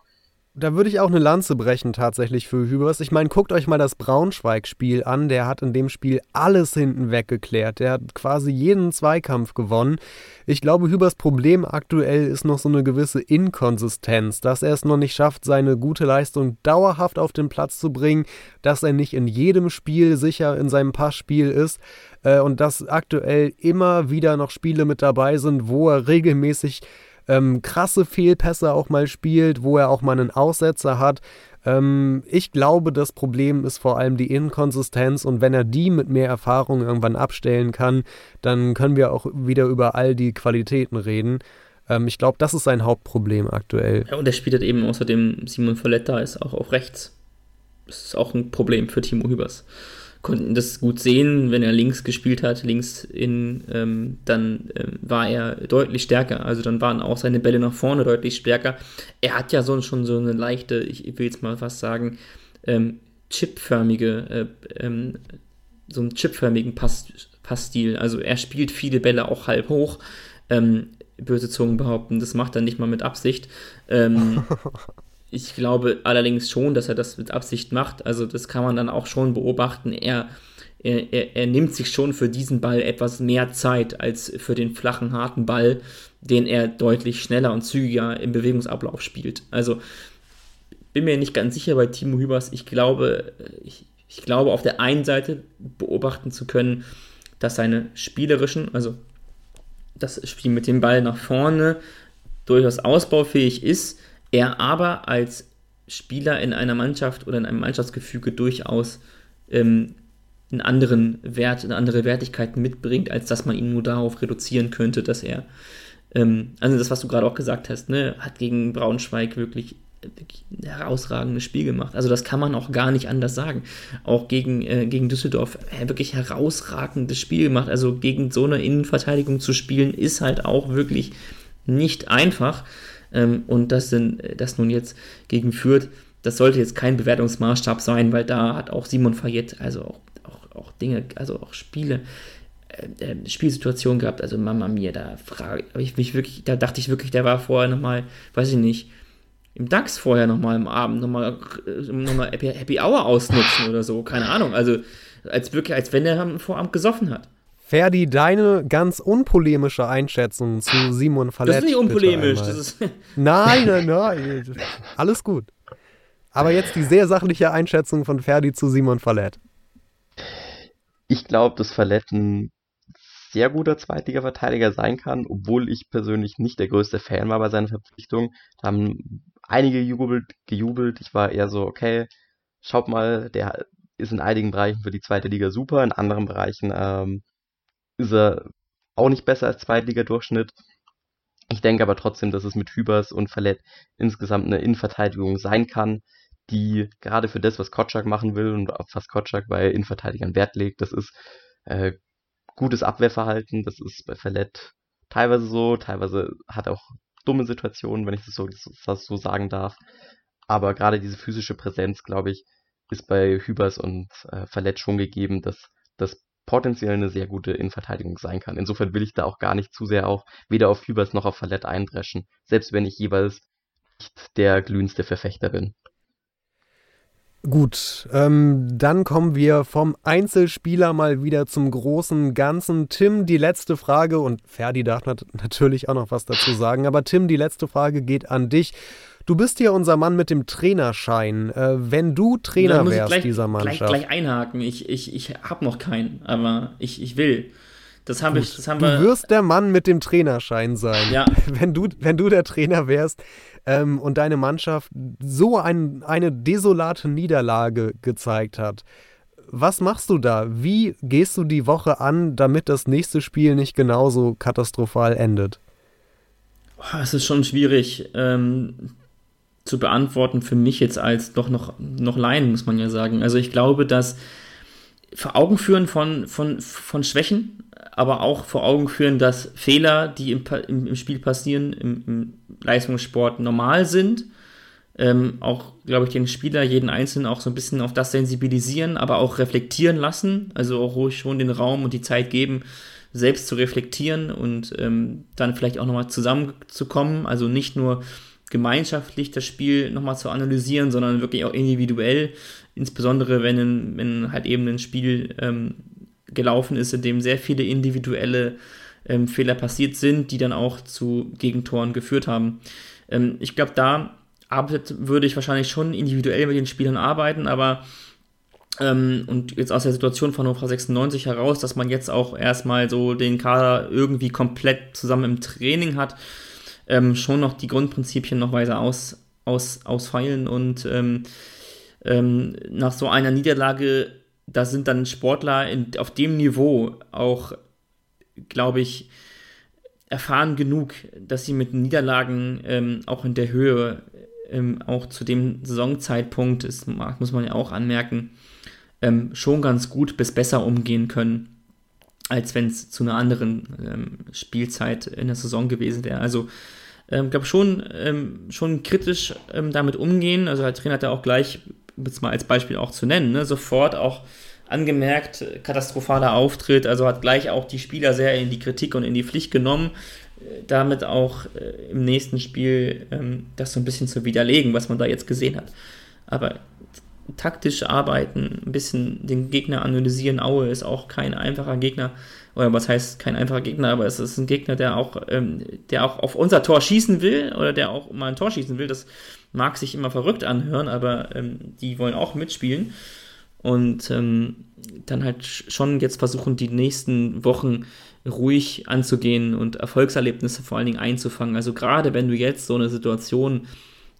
da würde ich auch eine Lanze brechen tatsächlich für Hübers. Ich meine, guckt euch mal das Braunschweig-Spiel an. Der hat in dem Spiel alles hinten weggeklärt. Der hat quasi jeden Zweikampf gewonnen. Ich glaube, Hübers Problem aktuell ist noch so eine gewisse Inkonsistenz, dass er es noch nicht schafft, seine gute Leistung dauerhaft auf den Platz zu bringen, dass er nicht in jedem Spiel sicher in seinem Passspiel ist äh, und dass aktuell immer wieder noch Spiele mit dabei sind, wo er regelmäßig ähm, krasse Fehlpässe auch mal spielt, wo er auch mal einen Aussetzer hat. Ähm, ich glaube, das Problem ist vor allem die Inkonsistenz und wenn er die mit mehr Erfahrung irgendwann abstellen kann, dann können wir auch wieder über all die Qualitäten reden. Ähm, ich glaube, das ist sein Hauptproblem aktuell. Ja, und er spielt halt eben außerdem Simon Folletta ist auch auf rechts. Das ist auch ein Problem für Timo Hübers konnten das gut sehen, wenn er links gespielt hat, links in, ähm, dann ähm, war er deutlich stärker. Also dann waren auch seine Bälle nach vorne deutlich stärker. Er hat ja so, schon so eine leichte, ich will jetzt mal fast sagen, ähm, chipförmige, äh, ähm, so einen chipförmigen Pass, Passstil. Also er spielt viele Bälle auch halb hoch. Ähm, böse Zungen behaupten, das macht er nicht mal mit Absicht. (laughs) Ich glaube allerdings schon, dass er das mit Absicht macht. Also das kann man dann auch schon beobachten. Er, er, er, er nimmt sich schon für diesen Ball etwas mehr Zeit als für den flachen, harten Ball, den er deutlich schneller und zügiger im Bewegungsablauf spielt. Also bin mir nicht ganz sicher bei Timo Hübers. Ich glaube, ich, Ich glaube, auf der einen Seite beobachten zu können, dass seine spielerischen, also das Spiel mit dem Ball nach vorne durchaus ausbaufähig ist, er aber als Spieler in einer Mannschaft oder in einem Mannschaftsgefüge durchaus ähm, einen anderen Wert, eine andere Wertigkeit mitbringt, als dass man ihn nur darauf reduzieren könnte, dass er, ähm, also das, was du gerade auch gesagt hast, ne, hat gegen Braunschweig wirklich, ein herausragendes Spiel gemacht. Also das kann man auch gar nicht anders sagen. Auch gegen, äh, gegen Düsseldorf äh, wirklich herausragendes Spiel gemacht. Also gegen so eine Innenverteidigung zu spielen, ist halt auch wirklich nicht einfach. Ähm, und das, sind, das nun jetzt gegen Fürth, das sollte jetzt kein Bewertungsmaßstab sein, weil da hat auch Simon Fayette, also auch auch Dinge, also auch Spiele, äh, äh, Spielsituationen gehabt, also Mama mir, da frage ich mich wirklich, da dachte ich wirklich, der war vorher nochmal, weiß ich nicht, im DAX vorher nochmal im Abend nochmal äh, noch mal Happy, Happy Hour ausnutzen oder so, keine Ahnung, also als wirklich, als wenn er am Vorabend gesoffen hat. Ferdi, deine ganz unpolemische Einschätzung zu Simon Verletz. Das ist nicht unpolemisch. Das ist (laughs) nein, nein, nein. Alles gut. Aber jetzt die sehr sachliche Einschätzung von Ferdi zu Simon Verlet. Ich glaube, dass Verlet ein sehr guter Zweitliga-Verteidiger sein kann, obwohl ich persönlich nicht der größte Fan war bei seiner Verpflichtung. Da haben einige gejubelt, gejubelt. Ich war eher so, okay, schaut mal, der ist in einigen Bereichen für die zweite Liga super, in anderen Bereichen ähm, ist er auch nicht besser als Zweitliga-Durchschnitt. Ich denke aber trotzdem, dass es mit Hübers und Verlet insgesamt eine Innenverteidigung sein kann, die gerade für das, was Kotschak machen will und auf was Kotschak bei Innenverteidigern Wert legt, das ist äh, gutes Abwehrverhalten, das ist bei Verlet teilweise so, teilweise hat er auch dumme Situationen, wenn ich das so, das so sagen darf. Aber gerade diese physische Präsenz, glaube ich, ist bei Hübers und äh, Verlet schon gegeben, dass das potenziell eine sehr gute Innenverteidigung sein kann. Insofern will ich da auch gar nicht zu sehr auch weder auf Hübers noch auf Verlet eindreschen, selbst wenn ich jeweils nicht der glühendste Verfechter bin. Gut, ähm, dann kommen wir vom Einzelspieler mal wieder zum großen Ganzen. Tim, die letzte Frage und Ferdi darf nat natürlich auch noch was dazu sagen, aber Tim, die letzte Frage geht an dich. Du bist ja unser Mann mit dem Trainerschein. Äh, wenn du Trainer wärst gleich, dieser Mannschaft. Gleich, gleich einhaken. Ich, ich, ich habe noch keinen, aber ich, ich will. Das haben, ich, das haben du wir. Du wirst der Mann mit dem Trainerschein sein. Ja. (laughs) Wenn du, wenn du der Trainer wärst ähm, und deine Mannschaft so ein, eine desolate Niederlage gezeigt hat, was machst du da? Wie gehst du die Woche an, damit das nächste Spiel nicht genauso katastrophal endet? Es ist schon schwierig ähm, zu beantworten für mich jetzt als doch noch, noch Laien, muss man ja sagen. Also ich glaube, dass vor Augen führen von, von, von Schwächen, aber auch vor Augen führen, dass Fehler, die im, im, im Spiel passieren, im, im, Leistungssport normal sind. Ähm, auch, glaube ich, den Spieler, jeden Einzelnen auch so ein bisschen auf das sensibilisieren, aber auch reflektieren lassen. Also auch ruhig schon den Raum und die Zeit geben, selbst zu reflektieren und ähm, dann vielleicht auch nochmal zusammenzukommen. Also nicht nur gemeinschaftlich das Spiel nochmal zu analysieren, sondern wirklich auch individuell, insbesondere wenn, wenn halt eben ein Spiel ähm, gelaufen ist, in dem sehr viele individuelle ähm, Fehler passiert sind, die dann auch zu Gegentoren geführt haben. Ähm, ich glaube, da arbeitet, würde ich wahrscheinlich schon individuell mit den Spielern arbeiten, aber ähm, und jetzt aus der Situation von Hannover 96 heraus, dass man jetzt auch erstmal so den Kader irgendwie komplett zusammen im Training hat, ähm, schon noch die Grundprinzipien noch weiter aus, aus, ausfeilen und ähm, ähm, nach so einer Niederlage, da sind dann Sportler in, auf dem Niveau auch, glaube ich, erfahren genug, dass sie mit Niederlagen ähm, auch in der Höhe, ähm, auch zu dem Saisonzeitpunkt, das muss man ja auch anmerken, ähm, schon ganz gut bis besser umgehen können, als wenn es zu einer anderen ähm, Spielzeit in der Saison gewesen wäre. Also ähm, glaube schon, ähm, schon kritisch ähm, damit umgehen. Also der Trainer hat ja auch gleich, jetzt mal als Beispiel auch zu nennen, ne, sofort auch angemerkt, katastrophaler Auftritt, also hat gleich auch die Spieler sehr in die Kritik und in die Pflicht genommen, äh, damit auch äh, im nächsten Spiel ähm, das so ein bisschen zu widerlegen, was man da jetzt gesehen hat. Aber taktisch arbeiten, ein bisschen den Gegner analysieren. Aue ist auch kein einfacher Gegner. Oder was heißt kein einfacher Gegner, aber es ist ein Gegner, der auch, ähm, der auch auf unser Tor schießen will oder der auch mal ein Tor schießen will. Das mag sich immer verrückt anhören, aber ähm, die wollen auch mitspielen. und ähm, dann halt schon jetzt versuchen, die nächsten Wochen ruhig anzugehen und Erfolgserlebnisse vor allen Dingen einzufangen. Also gerade wenn du jetzt so eine Situation,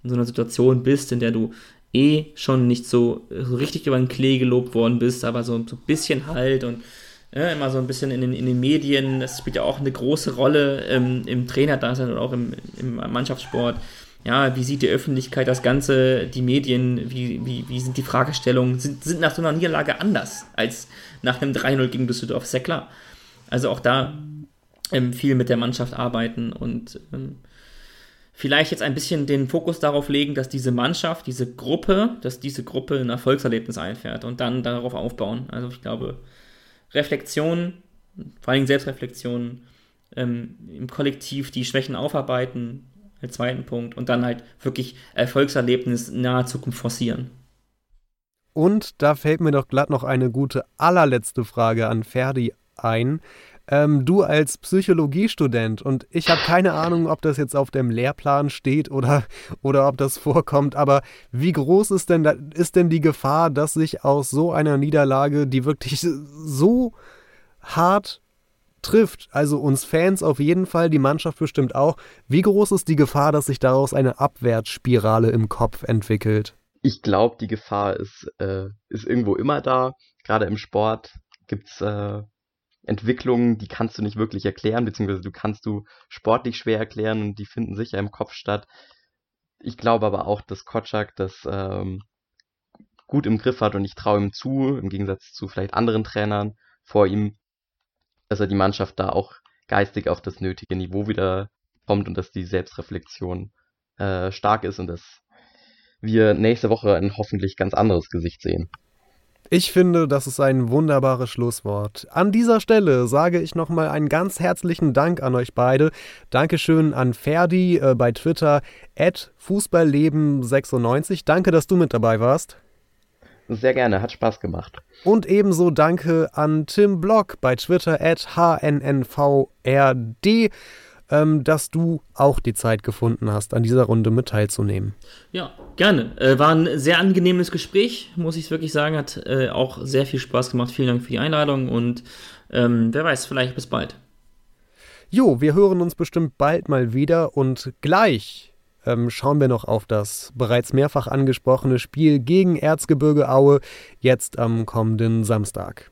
in so einer Situation bist, in der du eh schon nicht so, richtig über den Klee gelobt worden bist, aber so, so ein bisschen halt und ja, immer so ein bisschen in den, in den Medien, das spielt ja auch eine große Rolle ähm, im Trainerdasein oder auch im, im Mannschaftssport. Ja, wie sieht die Öffentlichkeit das Ganze, die Medien, wie, wie, wie sind die Fragestellungen, sind, sind nach so einer Niederlage anders als nach einem 3-0 gegen Düsseldorf, ja klar. Also auch da ähm, viel mit der Mannschaft arbeiten und ähm, vielleicht jetzt ein bisschen den Fokus darauf legen, dass diese Mannschaft, diese Gruppe, dass diese Gruppe ein Erfolgserlebnis einfährt und dann darauf aufbauen. Also ich glaube, Reflexion, vor allem Selbstreflexion, ähm, im Kollektiv die Schwächen aufarbeiten, als zweiten Punkt, und dann halt wirklich Erfolgserlebnis in naher Zukunft forcieren. Und da fällt mir doch glatt noch eine gute allerletzte Frage an Ferdi ein. Ähm, du als Psychologiestudent und ich habe keine Ahnung, ob das jetzt auf dem Lehrplan steht oder, (laughs) oder ob das vorkommt, aber wie groß ist denn, ist denn die Gefahr, dass sich aus so einer Niederlage, die wirklich (laughs) so hart trifft, also uns Fans auf jeden Fall, die Mannschaft bestimmt auch, wie groß ist die Gefahr, dass sich daraus eine Abwärtsspirale im Kopf entwickelt? Ich glaube, die Gefahr ist, äh, ist irgendwo immer da. Gerade im Sport gibt's äh, Entwicklungen, die kannst du nicht wirklich erklären, beziehungsweise du kannst du sportlich schwer erklären und die finden sicher im Kopf statt. Ich glaube aber auch, dass Kotschak das ähm, gut im Griff hat und ich traue ihm zu, im Gegensatz zu vielleicht anderen Trainern vor ihm, dass er die Mannschaft da auch geistig auf das nötige Niveau wieder kommt und dass die Selbstreflexion äh, stark ist und dass wir nächste Woche ein hoffentlich ganz anderes Gesicht sehen. Ich finde, das ist ein wunderbares Schlusswort. An dieser Stelle sage ich nochmal einen ganz herzlichen Dank an euch beide. Dankeschön an Ferdi äh, bei Twitter, at Fußballleben96. Danke, dass du mit dabei warst. Sehr gerne, hat Spaß gemacht. Und ebenso danke an Tim Block bei Twitter, at HNNVRD ähm, dass du auch die Zeit gefunden hast, an dieser Runde mit teilzunehmen. Ja, gerne. Äh, war ein sehr angenehmes Gespräch, muss ich wirklich sagen. Hat äh, auch sehr viel Spaß gemacht. Vielen Dank für die Einladung und ähm, wer weiß, vielleicht bis bald. Jo, wir hören uns bestimmt bald mal wieder und gleich ähm, schauen wir noch auf das bereits mehrfach angesprochene Spiel gegen Erzgebirge Aue jetzt am kommenden Samstag.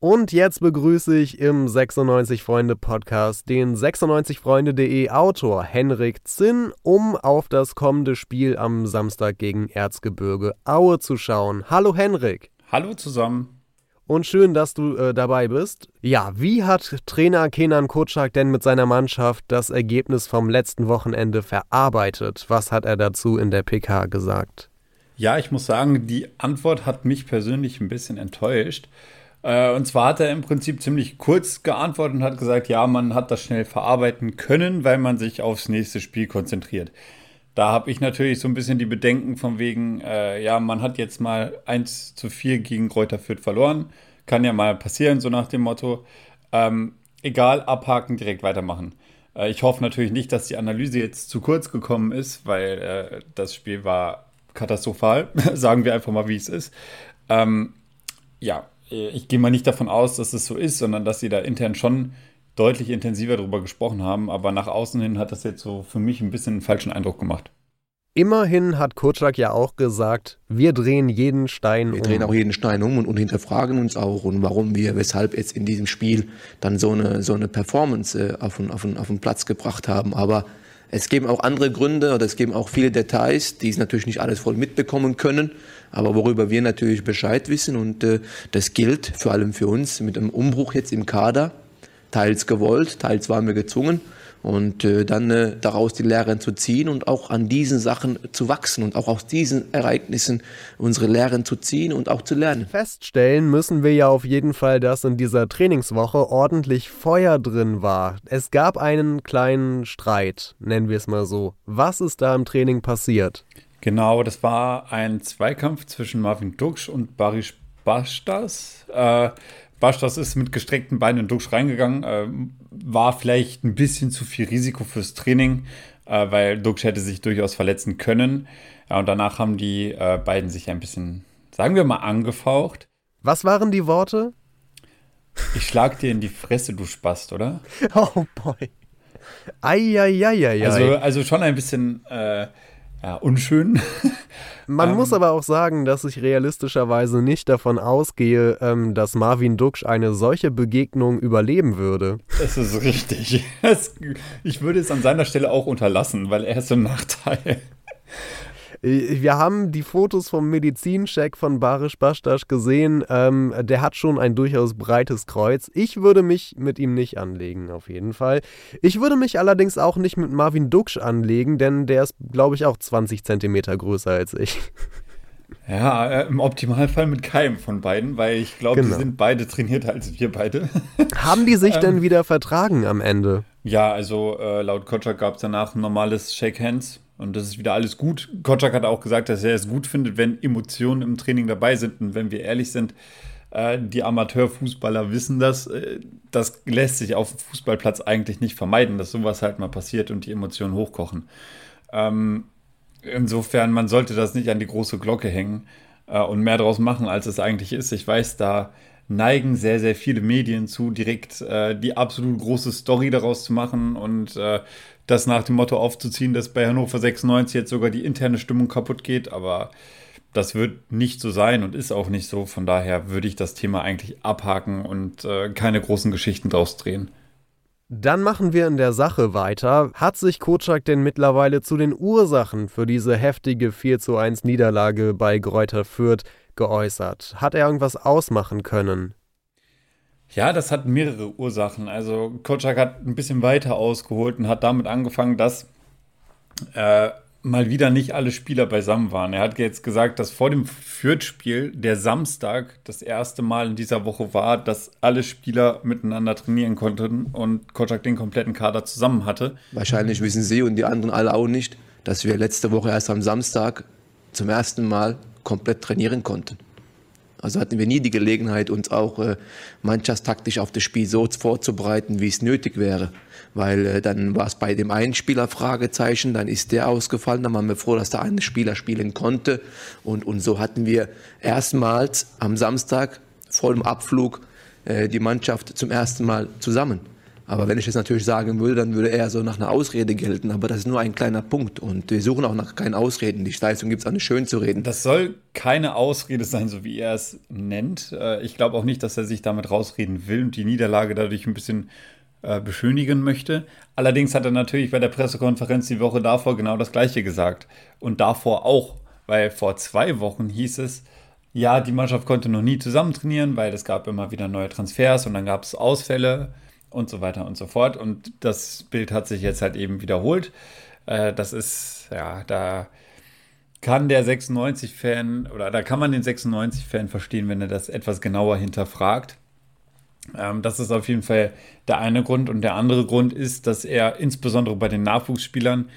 Und jetzt begrüße ich im 96 Freunde Podcast den 96freunde.de Autor Henrik Zinn, um auf das kommende Spiel am Samstag gegen Erzgebirge Aue zu schauen. Hallo Henrik. Hallo zusammen. Und schön, dass du äh, dabei bist. Ja, wie hat Trainer Kenan Kotschak denn mit seiner Mannschaft das Ergebnis vom letzten Wochenende verarbeitet? Was hat er dazu in der PK gesagt? Ja, ich muss sagen, die Antwort hat mich persönlich ein bisschen enttäuscht. Äh, und zwar hat er im Prinzip ziemlich kurz geantwortet und hat gesagt, ja, man hat das schnell verarbeiten können, weil man sich aufs nächste Spiel konzentriert. Da habe ich natürlich so ein bisschen die Bedenken von wegen, äh, ja, man hat jetzt mal 1 zu 4 gegen Kräuter Fürth verloren. Kann ja mal passieren, so nach dem Motto. Ähm, egal, abhaken, direkt weitermachen. Äh, ich hoffe natürlich nicht, dass die Analyse jetzt zu kurz gekommen ist, weil äh, das Spiel war katastrophal. (laughs) Sagen wir einfach mal, wie es ist. Ähm, ja, ich gehe mal nicht davon aus, dass es so ist, sondern dass sie da intern schon deutlich intensiver darüber gesprochen haben. Aber nach außen hin hat das jetzt so für mich ein bisschen einen falschen Eindruck gemacht. Immerhin hat Kurczak ja auch gesagt, wir drehen jeden Stein wir um. Wir drehen auch jeden Stein um und, und, hinterfragen uns auch und warum wir, weshalb jetzt in diesem Spiel dann so eine, so eine Performance äh, auf, den, auf, auf den Platz gebracht haben. Aber es geben auch andere Gründe oder es geben auch viele Details, die es natürlich nicht alles voll mitbekommen können, aber worüber wir natürlich Bescheid wissen und äh, das gilt vor allem für uns mit einem Umbruch jetzt im Kader, teils gewollt, teils waren wir gezwungen und äh, dann äh, daraus die Lehren zu ziehen und auch an diesen Sachen zu wachsen und auch aus diesen Ereignissen unsere Lehren zu ziehen und auch zu lernen. Feststellen müssen wir ja auf jeden Fall, dass in dieser Trainingswoche ordentlich Feuer drin war. Es gab einen kleinen Streit, nennen wir es mal so. Was ist da im Training passiert? Genau, das war ein Zweikampf zwischen Marvin Duksch und Barish Bastas. Äh, Bastas ist mit gestreckten Beinen in Duksch reingegangen, äh, war vielleicht ein bisschen zu viel Risiko fürs Training, äh, weil Duksch hätte sich durchaus verletzen können. Ja, und danach haben die äh, beiden sich ein bisschen, sagen wir mal, angefaucht. Was waren die Worte? Ich schlag dir in die Fresse, du Spast, oder? (laughs) Oh boy. Eieieiei. Also, also schon ein bisschen äh, ja, unschön. (laughs) Man Ähm, muss aber auch sagen, dass ich realistischerweise nicht davon ausgehe, ähm, dass Marvin Duksch eine solche Begegnung überleben würde. Das ist richtig. (laughs) Es, ich würde es an seiner Stelle auch unterlassen, weil er ist im Nachteil. Äh, Wir haben die Fotos vom Medizincheck von Barisch Bastasch gesehen. Ähm, der hat schon ein durchaus breites Kreuz. Ich würde mich mit ihm nicht anlegen, auf jeden Fall. Ich würde mich allerdings auch nicht mit Marvin Duksch anlegen, denn der ist, glaube ich, auch 20 Zentimeter größer als ich. Ja, äh, im Optimalfall mit keinem von beiden, weil ich glaube, Genau. die sind beide trainierter als wir beide. (laughs) Haben die sich denn wieder vertragen am Ende? Ja, also äh, laut Kotschak gab es danach ein normales Shake Hands und das ist wieder alles gut. Kotschak hat auch gesagt, dass er es gut findet, wenn Emotionen im Training dabei sind. Und wenn wir ehrlich sind, äh, die Amateurfußballer wissen das. Äh, das lässt sich auf dem Fußballplatz eigentlich nicht vermeiden, dass sowas halt mal passiert und die Emotionen hochkochen. Ähm, insofern, man sollte das nicht an die große Glocke hängen äh, und mehr draus machen, als es eigentlich ist. Ich weiß, da neigen sehr, sehr viele Medien zu, direkt die absolut große Story daraus zu machen und äh, das nach dem Motto aufzuziehen, dass bei Hannover 96 jetzt sogar die interne Stimmung kaputt geht, aber das wird nicht so sein und ist auch nicht so. Von daher würde ich das Thema eigentlich abhaken und äh, keine großen Geschichten draus drehen. Dann machen wir in der Sache weiter. Hat sich Kotschak denn mittlerweile zu den Ursachen für diese heftige 4 zu 1 Niederlage bei Greuther Fürth geäußert? Hat er irgendwas ausmachen können? Ja, das hat mehrere Ursachen. Also Kotschak hat ein bisschen weiter ausgeholt und hat damit angefangen, dass äh, mal wieder nicht alle Spieler beisammen waren. Er hat jetzt gesagt, dass vor dem Fürth-Spiel der Samstag das erste Mal in dieser Woche war, dass alle Spieler miteinander trainieren konnten und Kotschak den kompletten Kader zusammen hatte. Wahrscheinlich wissen Sie und die anderen alle auch nicht, dass wir letzte Woche erst am Samstag zum ersten Mal komplett trainieren konnten. Also hatten wir nie die Gelegenheit, uns auch äh, mannschaftstaktisch auf das Spiel so vorzubereiten, wie es nötig wäre. Weil äh, dann war es bei dem einen Spieler Fragezeichen, dann ist der ausgefallen, dann waren wir froh, dass der eine Spieler spielen konnte. Und, und so hatten wir erstmals am Samstag vor dem Abflug äh, die Mannschaft zum ersten Mal zusammen. Aber wenn ich das natürlich sagen würde, dann würde er so nach einer Ausrede gelten. Aber das ist nur ein kleiner Punkt. Und wir suchen auch nach keinen Ausreden. Die Leistung gibt es auch nicht schön zu reden. Das soll keine Ausrede sein, so wie er es nennt. Äh, Ich glaube auch nicht, dass er sich damit rausreden will und die Niederlage dadurch ein bisschen äh, beschönigen möchte. Allerdings hat er natürlich bei der Pressekonferenz die Woche davor genau das Gleiche gesagt. Und davor auch, weil vor zwei Wochen hieß es, ja, die Mannschaft konnte noch nie zusammen trainieren, weil es gab immer wieder neue Transfers und dann gab es Ausfälle und so weiter und so fort. Und das Bild hat sich jetzt halt eben wiederholt. Äh, das ist, ja, da kann der 96-Fan oder da kann man den 96-Fan verstehen, wenn er das etwas genauer hinterfragt. Ähm, das ist auf jeden Fall der eine Grund. Und der andere Grund ist, dass er insbesondere bei den Nachwuchsspielern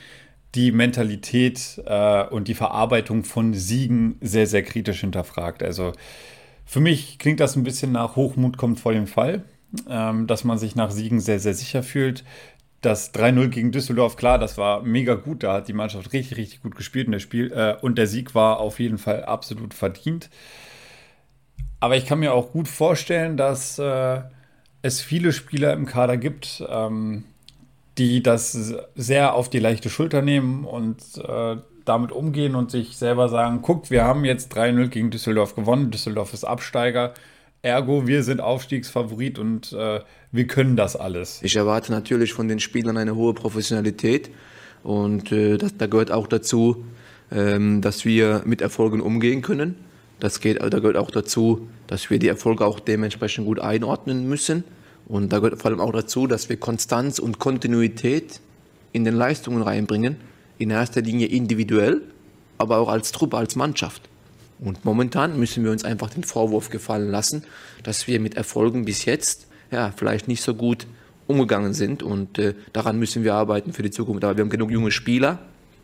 die Mentalität äh, und die Verarbeitung von Siegen sehr, sehr kritisch hinterfragt. Also für mich klingt das ein bisschen nach Hochmut kommt vor dem Fall, ähm, dass man sich nach Siegen sehr, sehr sicher fühlt. Das 3-0 gegen Düsseldorf, klar, das war mega gut. Da hat die Mannschaft richtig, richtig gut gespielt in der Spiel. Äh, und der Sieg war auf jeden Fall absolut verdient. Aber ich kann mir auch gut vorstellen, dass äh, es viele Spieler im Kader gibt, ähm, die das sehr auf die leichte Schulter nehmen und äh, damit umgehen und sich selber sagen, guck, wir haben jetzt 3-0 gegen Düsseldorf gewonnen, Düsseldorf ist Absteiger, ergo wir sind Aufstiegsfavorit und äh, wir können das alles. Ich erwarte natürlich von den Spielern eine hohe Professionalität und äh, das, da gehört auch dazu, ähm, dass wir mit Erfolgen umgehen können. Das geht, da gehört auch dazu, dass wir die Erfolge auch dementsprechend gut einordnen müssen. Und da gehört vor allem auch dazu, dass wir Konstanz und Kontinuität in den Leistungen reinbringen. In erster Linie individuell, aber auch als Truppe, als Mannschaft. Und momentan müssen wir uns einfach den Vorwurf gefallen lassen, dass wir mit Erfolgen bis jetzt ja, vielleicht nicht so gut umgegangen sind. Und äh, daran müssen wir arbeiten für die Zukunft. Aber wir haben genug junge Spieler,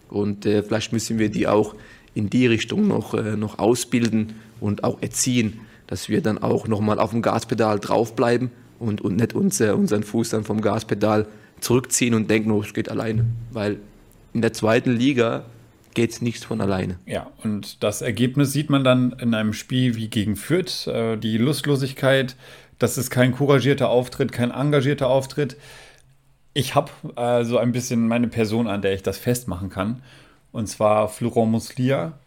Und äh, vielleicht müssen wir die auch in die Richtung noch, äh, noch ausbilden und auch erziehen, dass wir dann auch nochmal auf dem Gaspedal draufbleiben und, und nicht uns, äh, unseren Fuß dann vom Gaspedal zurückziehen und denken, oh, es geht alleine. Weil in der zweiten Liga geht es nicht von alleine. Ja, und das Ergebnis sieht man dann in einem Spiel wie gegen Fürth. Äh, die Lustlosigkeit, das ist kein couragierter Auftritt, kein engagierter Auftritt. Ich habe äh, so ein bisschen meine Person, an der ich das festmachen kann. Und zwar Florent Muslia.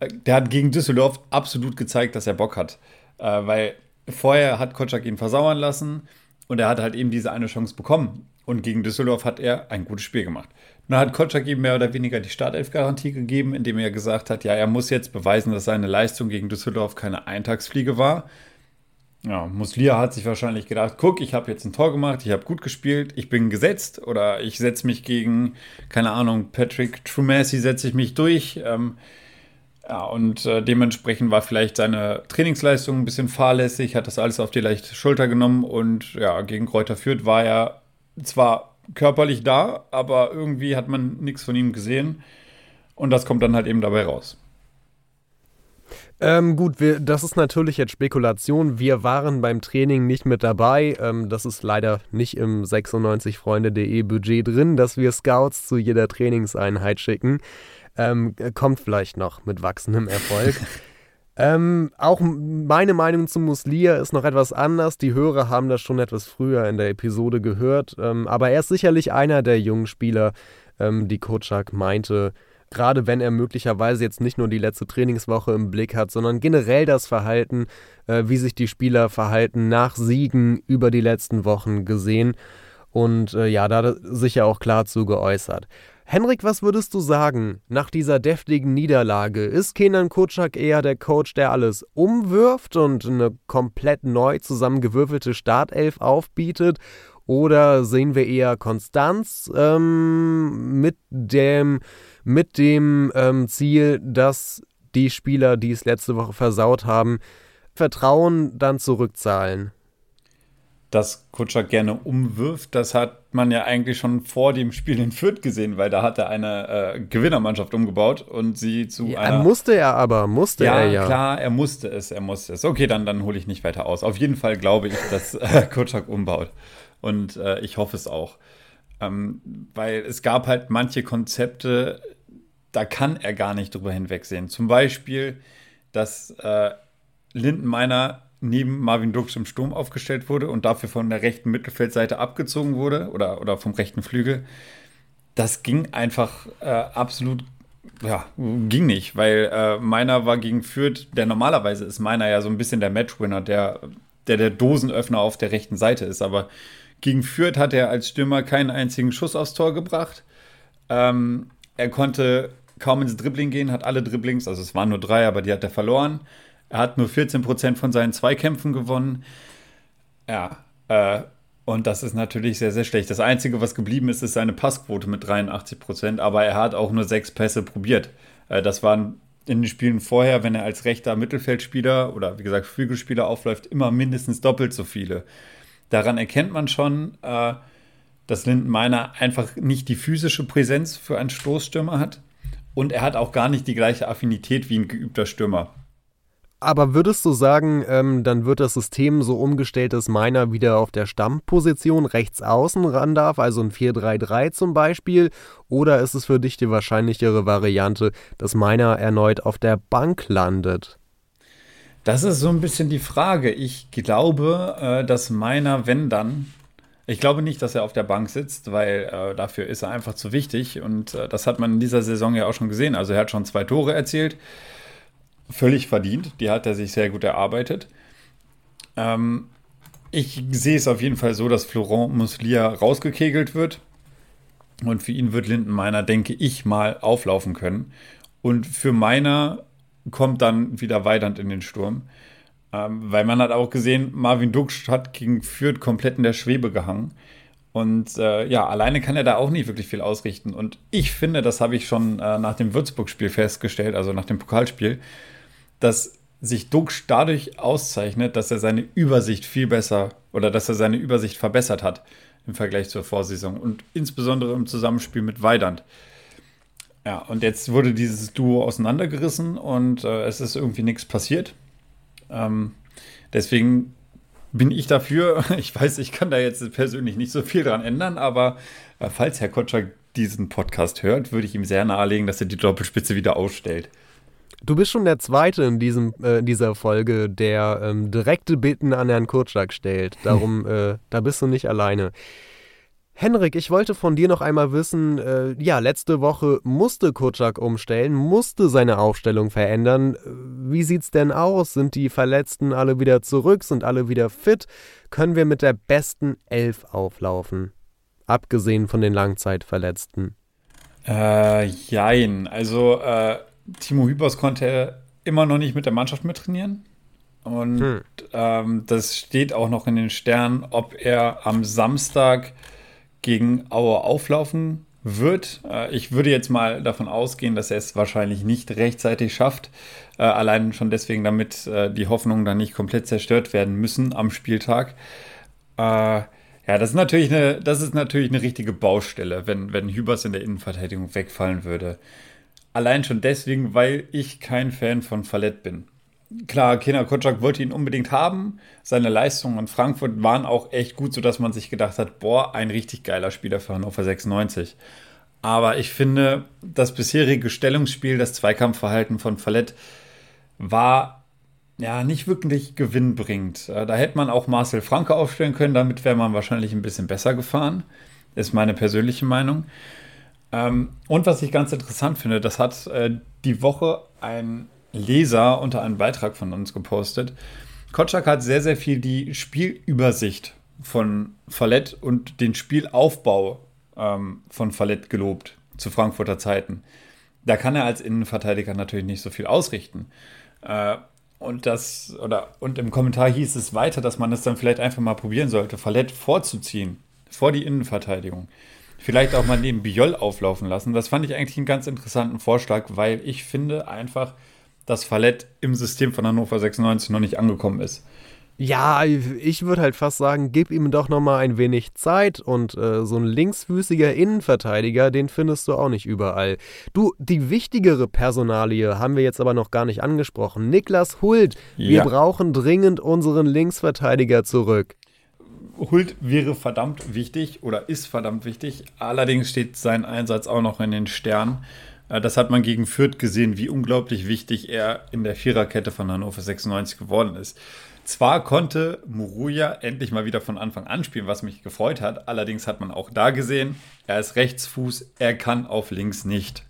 Äh, der hat gegen Düsseldorf absolut gezeigt, dass er Bock hat. Äh, weil vorher hat Kotschak ihn versauern lassen und er hat halt eben diese eine Chance bekommen. Und gegen Düsseldorf hat er ein gutes Spiel gemacht. Dann hat Kotschak ihm mehr oder weniger die Startelf-Garantie gegeben, indem er gesagt hat, ja, er muss jetzt beweisen, dass seine Leistung gegen Düsseldorf keine Eintagsfliege war. Ja, Muslia hat sich wahrscheinlich gedacht, guck, ich habe jetzt ein Tor gemacht, ich habe gut gespielt, ich bin gesetzt oder ich setze mich gegen, keine Ahnung, Patrick Trumassi setze ich mich durch. Ähm, ja, und äh, dementsprechend war vielleicht seine Trainingsleistung ein bisschen fahrlässig, hat das alles auf die leichte Schulter genommen und ja, gegen Kräuter Fürth war er zwar körperlich da, aber irgendwie hat man nichts von ihm gesehen. Und das kommt dann halt eben dabei raus. Ähm, gut, wir, das ist natürlich jetzt Spekulation. Wir waren beim Training nicht mit dabei. Ähm, das ist leider nicht im 96freunde.de Budget drin, dass wir Scouts zu jeder Trainingseinheit schicken. Ähm, kommt vielleicht noch mit wachsendem Erfolg. (laughs) Ähm, auch meine Meinung zu Muslia ist noch etwas anders. Die Hörer haben das schon etwas früher in der Episode gehört. Ähm, aber er ist sicherlich einer der jungen Spieler, ähm, die Kotschak meinte. Gerade wenn er möglicherweise jetzt nicht nur die letzte Trainingswoche im Blick hat, sondern generell das Verhalten, äh, wie sich die Spieler verhalten nach Siegen über die letzten Wochen gesehen. Und äh, ja, da sich ja auch klar zu geäußert. Henrik, was würdest du sagen nach dieser deftigen Niederlage? Ist Kenan Kutschak eher der Coach, der alles umwirft und eine komplett neu zusammengewürfelte Startelf aufbietet? Oder sehen wir eher Konstanz ähm, mit dem, mit dem ähm, Ziel, dass die Spieler, die es letzte Woche versaut haben, Vertrauen dann zurückzahlen? Dass Kutscher gerne umwirft, das hat man ja eigentlich schon vor dem Spiel in Fürth gesehen, weil da hat er eine äh, Gewinnermannschaft umgebaut und sie zu ja, einer. Musste er aber, musste ja, er ja. klar, er musste es, er musste es. Okay, dann, dann hole ich nicht weiter aus. Auf jeden Fall glaube ich, dass (laughs) äh, Kutschak umbaut. Und äh, ich hoffe es auch. Ähm, weil es gab halt manche Konzepte, da kann er gar nicht drüber hinwegsehen. Zum Beispiel, dass äh, Lindenmeiner neben Marvin Dux im Sturm aufgestellt wurde und dafür von der rechten Mittelfeldseite abgezogen wurde oder, oder vom rechten Flügel, das ging einfach äh, absolut, ja, ging nicht, weil äh, meiner war gegen Fürth, der normalerweise ist meiner ja so ein bisschen der Matchwinner, der, der der Dosenöffner auf der rechten Seite ist, aber gegen Fürth hat er als Stürmer keinen einzigen Schuss aufs Tor gebracht. Ähm, er konnte kaum ins Dribbling gehen, hat alle Dribblings, also es waren nur drei, aber die hat er verloren. Er hat nur 14% von seinen Zweikämpfen gewonnen. Ja, äh, und das ist natürlich sehr, sehr schlecht. Das Einzige, was geblieben ist, ist seine Passquote mit 83%, aber er hat auch nur sechs Pässe probiert. Äh, das waren in den Spielen vorher, wenn er als rechter Mittelfeldspieler oder wie gesagt Flügelspieler aufläuft, immer mindestens doppelt so viele. Daran erkennt man schon, äh, dass Lindenmeiner einfach nicht die physische Präsenz für einen Stoßstürmer hat. Und er hat auch gar nicht die gleiche Affinität wie ein geübter Stürmer. Aber würdest du sagen, ähm, dann wird das System so umgestellt, dass Meiner wieder auf der Stammposition rechts außen ran darf, also ein 4-3-3 zum Beispiel? Oder ist es für dich die wahrscheinlichere Variante, dass Meiner erneut auf der Bank landet? Das ist so ein bisschen die Frage. Ich glaube, äh, dass Meiner, wenn dann, ich glaube nicht, dass er auf der Bank sitzt, weil äh, dafür ist er einfach zu wichtig. Und äh, das hat man in dieser Saison ja auch schon gesehen. Also er hat schon zwei Tore erzielt völlig verdient. Die hat er sich sehr gut erarbeitet. Ähm, ich sehe es auf jeden Fall so, dass Florent Muslia rausgekegelt wird. Und für ihn wird Lindenmeiner, denke ich, mal auflaufen können. Und für Meiner kommt dann wieder Weidand in den Sturm. Ähm, weil man hat auch gesehen, Marvin Duksch hat gegen Fürth komplett in der Schwebe gehangen. Und äh, ja, alleine kann er da auch nicht wirklich viel ausrichten. Und ich finde, das habe ich schon äh, nach dem Würzburg-Spiel festgestellt, also nach dem Pokalspiel, dass sich Duxch dadurch auszeichnet, dass er seine Übersicht viel besser oder dass er seine Übersicht verbessert hat im Vergleich zur Vorsaison und insbesondere im Zusammenspiel mit Weidand. Ja, und jetzt wurde dieses Duo auseinandergerissen und äh, es ist irgendwie nichts passiert. Ähm, deswegen bin ich dafür. (laughs) Ich weiß, ich kann da jetzt persönlich nicht so viel dran ändern, aber äh, falls Herr Kotschak diesen Podcast hört, würde ich ihm sehr nahelegen, dass er die Doppelspitze wieder ausstellt. Du bist schon der Zweite in diesem, äh, dieser Folge, der ähm, direkte Bitten an Herrn Kurczak stellt. (laughs) Darum, äh, da bist du nicht alleine. Henrik, ich wollte von dir noch einmal wissen, äh, ja, letzte Woche musste Kurczak umstellen, musste seine Aufstellung verändern. Wie sieht's denn aus? Sind die Verletzten alle wieder zurück? Sind alle wieder fit? Können wir mit der besten Elf auflaufen? Abgesehen von den Langzeitverletzten. Äh, jein. Also, äh, Timo Hübers konnte immer noch nicht mit der Mannschaft mittrainieren. Und hm. ähm, das steht auch noch in den Sternen, ob er am Samstag gegen Aue auflaufen wird. Äh, ich würde jetzt mal davon ausgehen, dass er es wahrscheinlich nicht rechtzeitig schafft. Äh, allein schon deswegen, damit äh, die Hoffnungen dann nicht komplett zerstört werden müssen am Spieltag. Äh, ja, das ist natürlich eine, das ist natürlich eine richtige Baustelle, wenn, wenn Hübers in der Innenverteidigung wegfallen würde. Allein schon deswegen, weil ich kein Fan von Fallett bin. Klar, Kena Kotschak wollte ihn unbedingt haben. Seine Leistungen in Frankfurt waren auch echt gut, sodass man sich gedacht hat, boah, ein richtig geiler Spieler für Hannover 96. Aber ich finde, das bisherige Stellungsspiel, das Zweikampfverhalten von Fallett war ja nicht wirklich gewinnbringend. Äh, da hätte man auch Marcel Franke aufstellen können, damit wäre man wahrscheinlich ein bisschen besser gefahren. Ist meine persönliche Meinung. Ähm, und was ich ganz interessant finde, das hat äh, die Woche ein Leser unter einem Beitrag von uns gepostet. Kotschak hat sehr, sehr viel die Spielübersicht von Fallett und den Spielaufbau ähm, von Fallett gelobt zu Frankfurter Zeiten. Da kann er als Innenverteidiger natürlich nicht so viel ausrichten. Äh, und das, oder, und im Kommentar hieß es weiter, dass man es dann vielleicht einfach mal probieren sollte, Fallett vorzuziehen, vor die Innenverteidigung. Vielleicht auch mal neben Biol auflaufen lassen. Das fand ich eigentlich einen ganz interessanten Vorschlag, weil ich finde einfach, dass Fallett im System von Hannover 96 noch nicht angekommen ist. Ja, ich würde halt fast sagen, gib ihm doch noch mal ein wenig Zeit und äh, so ein linksfüßiger Innenverteidiger, den findest du auch nicht überall. Du, die wichtigere Personalie haben wir jetzt aber noch gar nicht angesprochen. Niklas Hult, ja. wir brauchen dringend unseren Linksverteidiger zurück. Hult wäre verdammt wichtig oder ist verdammt wichtig. Allerdings steht sein Einsatz auch noch in den Sternen. Äh, das hat man gegen Fürth gesehen, wie unglaublich wichtig er in der Viererkette von Hannover 96 geworden ist. Zwar konnte Muruya endlich mal wieder von Anfang an spielen, was mich gefreut hat. Allerdings hat man auch da gesehen, er ist Rechtsfuß, er kann auf links nicht.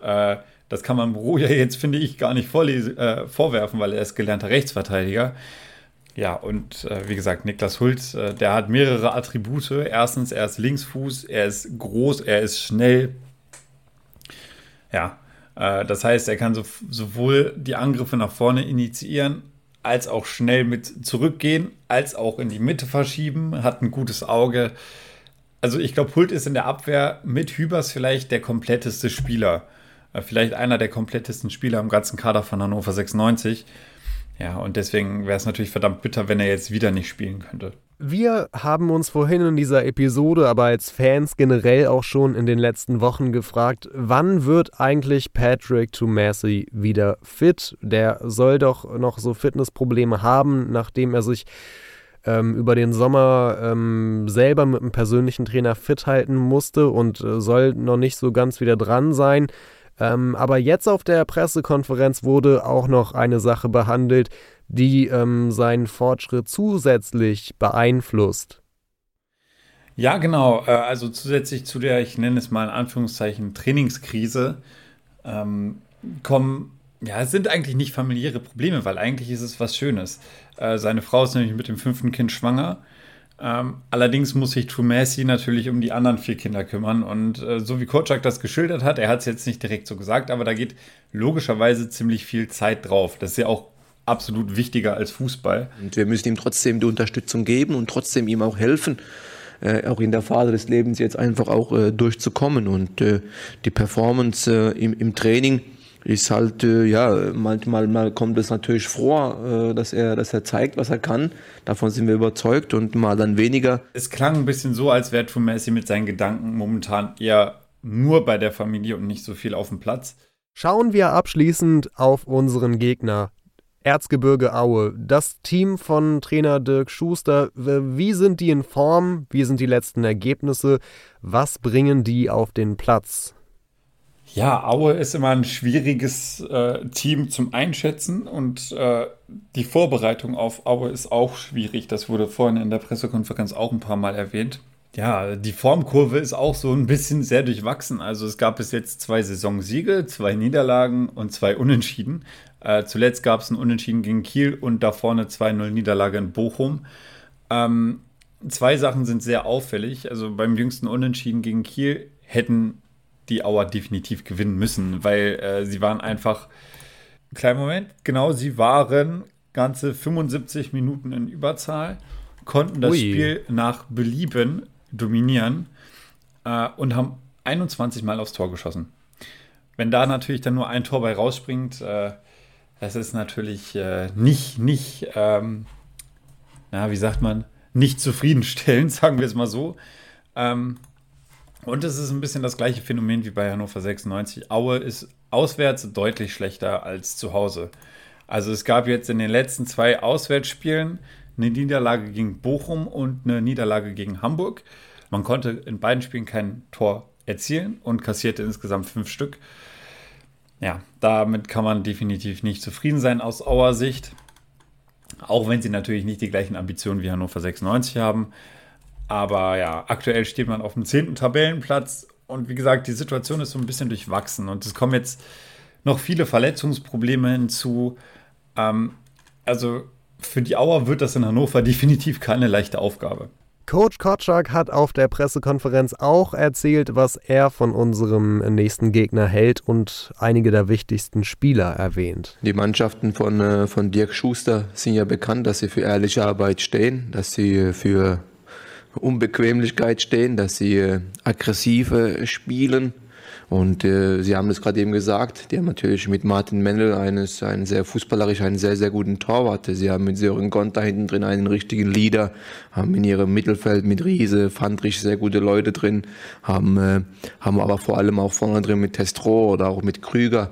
Äh, das kann man Muruya jetzt, finde ich, gar nicht äh, vorwerfen, weil er ist gelernter Rechtsverteidiger. Ja, und äh, wie gesagt, Niklas Hult, äh, der hat mehrere Attribute. Erstens, er ist Linksfuß, er ist groß, er ist schnell, ja, äh, das heißt, er kann so, sowohl die Angriffe nach vorne initiieren, als auch schnell mit zurückgehen, als auch in die Mitte verschieben, hat ein gutes Auge. Also ich glaube, Hult ist in der Abwehr mit Hübers vielleicht der kompletteste Spieler. Äh, vielleicht einer der komplettesten Spieler im ganzen Kader von Hannover 96. Ja, und deswegen wäre es natürlich verdammt bitter, wenn er jetzt wieder nicht spielen könnte. Wir haben uns vorhin in dieser Episode, aber als Fans generell auch schon in den letzten Wochen gefragt, wann wird eigentlich Patrick Tomasi wieder fit? Der soll doch noch so Fitnessprobleme haben, nachdem er sich ähm, über den Sommer ähm, selber mit einem persönlichen Trainer fit halten musste und äh, soll noch nicht so ganz wieder dran sein. Ähm, aber jetzt auf der Pressekonferenz wurde auch noch eine Sache behandelt, die ähm, seinen Fortschritt zusätzlich beeinflusst. Ja, genau. Äh, also zusätzlich zu der, ich nenne es mal in Anführungszeichen, Trainingskrise, ähm, kommen, ja, es sind eigentlich nicht familiäre Probleme, weil eigentlich ist es was Schönes. Äh, seine Frau ist nämlich mit dem fünften Kind schwanger allerdings muss sich Trumasi natürlich um die anderen vier Kinder kümmern. Und äh, so wie Kotschak das geschildert hat, er hat es jetzt nicht direkt so gesagt, aber da geht logischerweise ziemlich viel Zeit drauf. Das ist ja auch absolut wichtiger als Fußball. Und wir müssen ihm trotzdem die Unterstützung geben und trotzdem ihm auch helfen. Äh, auch in der Phase des Lebens jetzt einfach auch äh, durchzukommen und äh, die Performance äh, im, im Training ist halt, äh, ja, manchmal mal kommt es natürlich vor, äh, dass, er, dass er zeigt, was er kann. Davon sind wir überzeugt und mal dann weniger. Es klang ein bisschen so, als wäre Messi mit seinen Gedanken momentan eher nur bei der Familie und nicht so viel auf dem Platz. Schauen wir abschließend auf unseren Gegner. Erzgebirge Aue, das Team von Trainer Dirk Schuster, wie sind die in Form? Wie sind die letzten Ergebnisse? Was bringen die auf den Platz? Ja, Aue ist immer ein schwieriges äh, Team zum Einschätzen und äh, die Vorbereitung auf Aue ist auch schwierig. Das wurde vorhin in der Pressekonferenz auch ein paar Mal erwähnt. Ja, die Formkurve ist auch so ein bisschen sehr durchwachsen. Also es gab bis jetzt zwei Saisonsiege, zwei Niederlagen und zwei Unentschieden. Äh, zuletzt gab es ein Unentschieden gegen Kiel und da vorne 2-0 Niederlage in Bochum. Ähm, zwei Sachen sind sehr auffällig. Also beim jüngsten Unentschieden gegen Kiel hätten die Auer definitiv gewinnen müssen, weil äh, sie waren einfach. Kleinen Moment, genau, sie waren ganze 75 Minuten in Überzahl, konnten das Ui. Spiel nach Belieben dominieren äh, und haben 21 Mal aufs Tor geschossen. Wenn da natürlich dann nur ein Tor bei rausspringt, äh, das ist natürlich äh, nicht, nicht, ähm, na, wie sagt man, nicht zufriedenstellend, (laughs) sagen wir es mal so. Ähm, und es ist ein bisschen das gleiche Phänomen wie bei Hannover 96. Aue ist auswärts deutlich schlechter als zu Hause. Also es gab jetzt in den letzten zwei Auswärtsspielen eine Niederlage gegen Bochum und eine Niederlage gegen Hamburg. Man konnte in beiden Spielen kein Tor erzielen und kassierte insgesamt fünf Stück. Ja, damit kann man definitiv nicht zufrieden sein aus Auer Sicht. Auch wenn sie natürlich nicht die gleichen Ambitionen wie Hannover 96 haben. Aber ja, aktuell steht man auf dem 10. Tabellenplatz. Und wie gesagt, die Situation ist so ein bisschen durchwachsen. Und es kommen jetzt noch viele Verletzungsprobleme hinzu. Ähm, also für die Auer wird das in Hannover (laughs) definitiv keine leichte Aufgabe. Coach Kotschak hat auf der Pressekonferenz auch erzählt, was er von unserem nächsten Gegner hält und einige der wichtigsten Spieler erwähnt. Die Mannschaften von, äh, von Dirk Schuster sind ja bekannt, dass sie für ehrliche Arbeit stehen, dass sie für Unbequemlichkeit stehen, dass sie äh, aggressive spielen und äh, Sie haben es gerade eben gesagt, die haben natürlich mit Martin Mendel eines, einen sehr fußballerisch, einen sehr, sehr guten Torwart. Sie haben mit Sören Gonta hinten drin einen richtigen Leader, haben in ihrem Mittelfeld mit Riese, Fandrich sehr gute Leute drin, haben, äh, haben aber vor allem auch vorne drin mit Testro oder auch mit Krüger,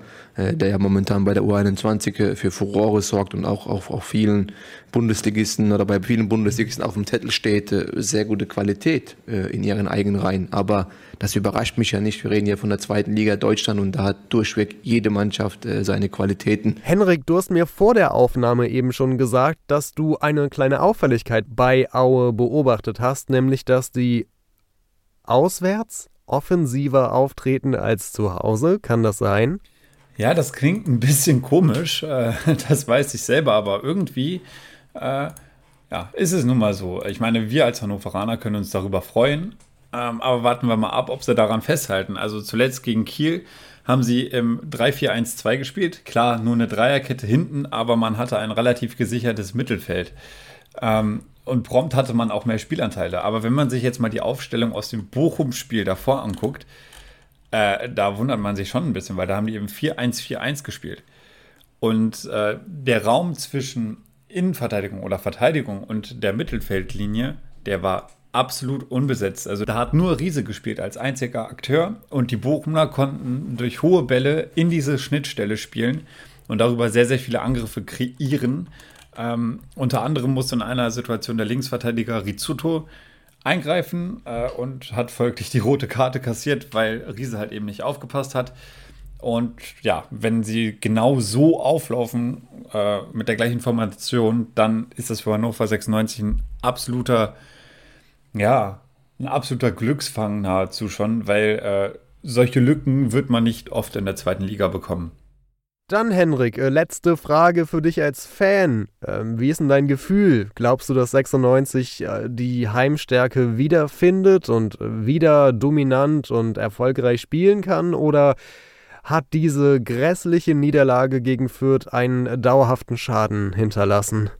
der ja momentan bei der U21 für Furore sorgt und auch auf vielen Bundesligisten oder bei vielen Bundesligisten auf dem Zettel steht, äh, sehr gute Qualität äh, in ihren eigenen Reihen. Aber das überrascht mich ja nicht. Wir reden hier von der zweiten Liga Deutschland und da hat durchweg jede Mannschaft äh, seine Qualitäten. Henrik, du hast mir vor der Aufnahme eben schon gesagt, dass du eine kleine Auffälligkeit bei Aue beobachtet hast, nämlich dass die auswärts offensiver auftreten als zu Hause. Kann das sein? Ja, das klingt ein bisschen komisch. Äh, (laughs) das weiß ich selber, aber irgendwie äh, ja, ist es nun mal so. Ich meine, wir als Hannoveraner können uns darüber freuen, ähm, aber warten wir mal ab, ob sie daran festhalten. Also zuletzt gegen Kiel haben sie im 3-4-1-2 gespielt. Klar, nur eine Dreierkette hinten, aber man hatte ein relativ gesichertes Mittelfeld. Ähm, und prompt hatte man auch mehr Spielanteile. Aber wenn man sich jetzt mal die Aufstellung aus dem Bochum-Spiel davor anguckt, äh, da wundert man sich schon ein bisschen, weil da haben die eben 4-1-4-1 gespielt. Und äh, der Raum zwischen Innenverteidigung oder Verteidigung und der Mittelfeldlinie, der war absolut unbesetzt. Also da hat nur Riese gespielt als einziger Akteur und die Bochumer konnten durch hohe Bälle in diese Schnittstelle spielen und darüber sehr, sehr viele Angriffe kreieren. Ähm, unter anderem musste in einer Situation der Linksverteidiger Rizzuto eingreifen äh, und hat folglich die rote Karte kassiert, weil Riese halt eben nicht aufgepasst hat. Und ja, wenn sie genau so auflaufen äh, mit der gleichen Formation, dann ist das für Hannover 96 ein absoluter ja, ein absoluter Glücksfang nahezu schon, weil äh, solche Lücken wird man nicht oft in der zweiten Liga bekommen. Dann, Henrik, äh, letzte Frage für dich als Fan. Ähm, wie ist denn dein Gefühl? Glaubst du, dass 96 äh, die Heimstärke wiederfindet und äh, wieder dominant und erfolgreich spielen kann? Oder hat diese grässliche Niederlage gegen Fürth einen dauerhaften Schaden hinterlassen?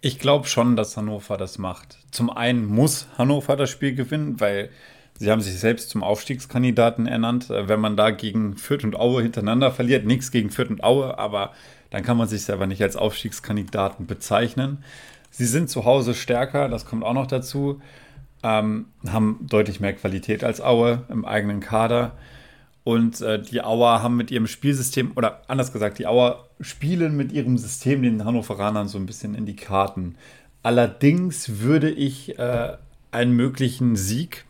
Ich glaube schon, dass Hannover das macht. Zum einen muss Hannover das Spiel gewinnen, weil sie haben sich selbst zum Aufstiegskandidaten ernannt. Äh, wenn man da gegen Fürth und Aue hintereinander verliert, nichts gegen Fürth und Aue, aber dann kann man sich selber nicht als Aufstiegskandidaten bezeichnen. Sie sind zu Hause stärker, das kommt auch noch dazu. ähm, haben deutlich mehr Qualität als Aue im eigenen Kader. Und äh, die Auer haben mit ihrem Spielsystem, oder anders gesagt, die Auer spielen mit ihrem System den Hannoveranern so ein bisschen in die Karten. Allerdings würde ich äh, einen möglichen Sieg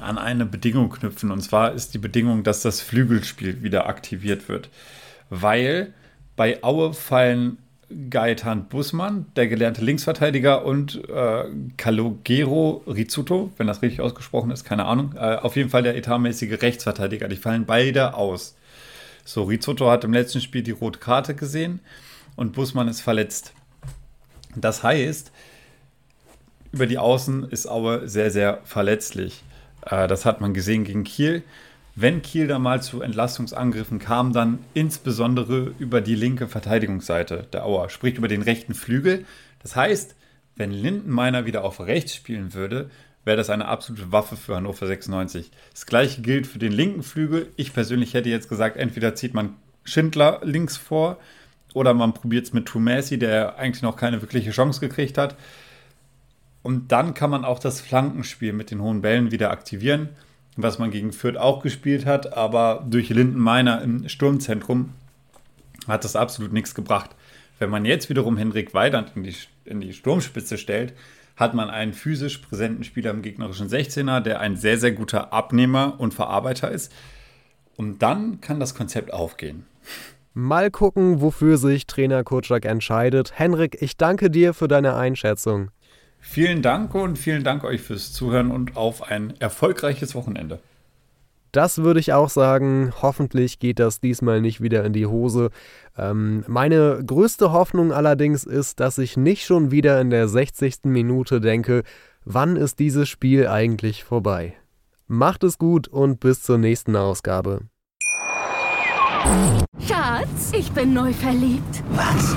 an eine Bedingung knüpfen. Und zwar ist die Bedingung, dass das Flügelspiel wieder aktiviert wird. Weil bei Aue fallen Gaetan Bussmann, der gelernte Linksverteidiger, und äh, Calogero Rizzuto, wenn das richtig ausgesprochen ist, keine Ahnung. Äh, auf jeden Fall der etatmäßige Rechtsverteidiger. Die fallen beide aus. So, Rizzuto hat im letzten Spiel die rote Karte gesehen und Bussmann ist verletzt. Das heißt, über die Außen ist Aue sehr, sehr verletzlich. Äh, das hat man gesehen gegen Kiel. Wenn Kiel da mal zu Entlastungsangriffen kam, dann insbesondere über die linke Verteidigungsseite der Auer, sprich über den rechten Flügel. Das heißt, wenn Lindenmeiner wieder auf rechts spielen würde, wäre das eine absolute Waffe für Hannover 96. Das gleiche gilt für den linken Flügel. Ich persönlich hätte jetzt gesagt, entweder zieht man Schindler links vor oder man probiert es mit Tumasi, der eigentlich noch keine wirkliche Chance gekriegt hat. Und dann kann man auch das Flankenspiel mit den hohen Bällen wieder aktivieren was man gegen Fürth auch gespielt hat, aber durch Lindenmeiner im Sturmzentrum hat das absolut nichts gebracht. Wenn man jetzt wiederum Henrik Weidand in die, in die Sturmspitze stellt, hat man einen physisch präsenten Spieler im gegnerischen 16er, der ein sehr, sehr guter Abnehmer und Verarbeiter ist. Und dann kann das Konzept aufgehen. Mal gucken, wofür sich Trainer Kurczak entscheidet. Henrik, ich danke dir für deine Einschätzung. Vielen Dank und vielen Dank euch fürs Zuhören und auf ein erfolgreiches Wochenende. Das würde ich auch sagen. Hoffentlich geht das diesmal nicht wieder in die Hose. Ähm, meine größte Hoffnung allerdings ist, dass ich nicht schon wieder in der 60. Minute denke, wann ist dieses Spiel eigentlich vorbei? Macht es gut und bis zur nächsten Ausgabe. Schatz, ich bin neu verliebt. Was?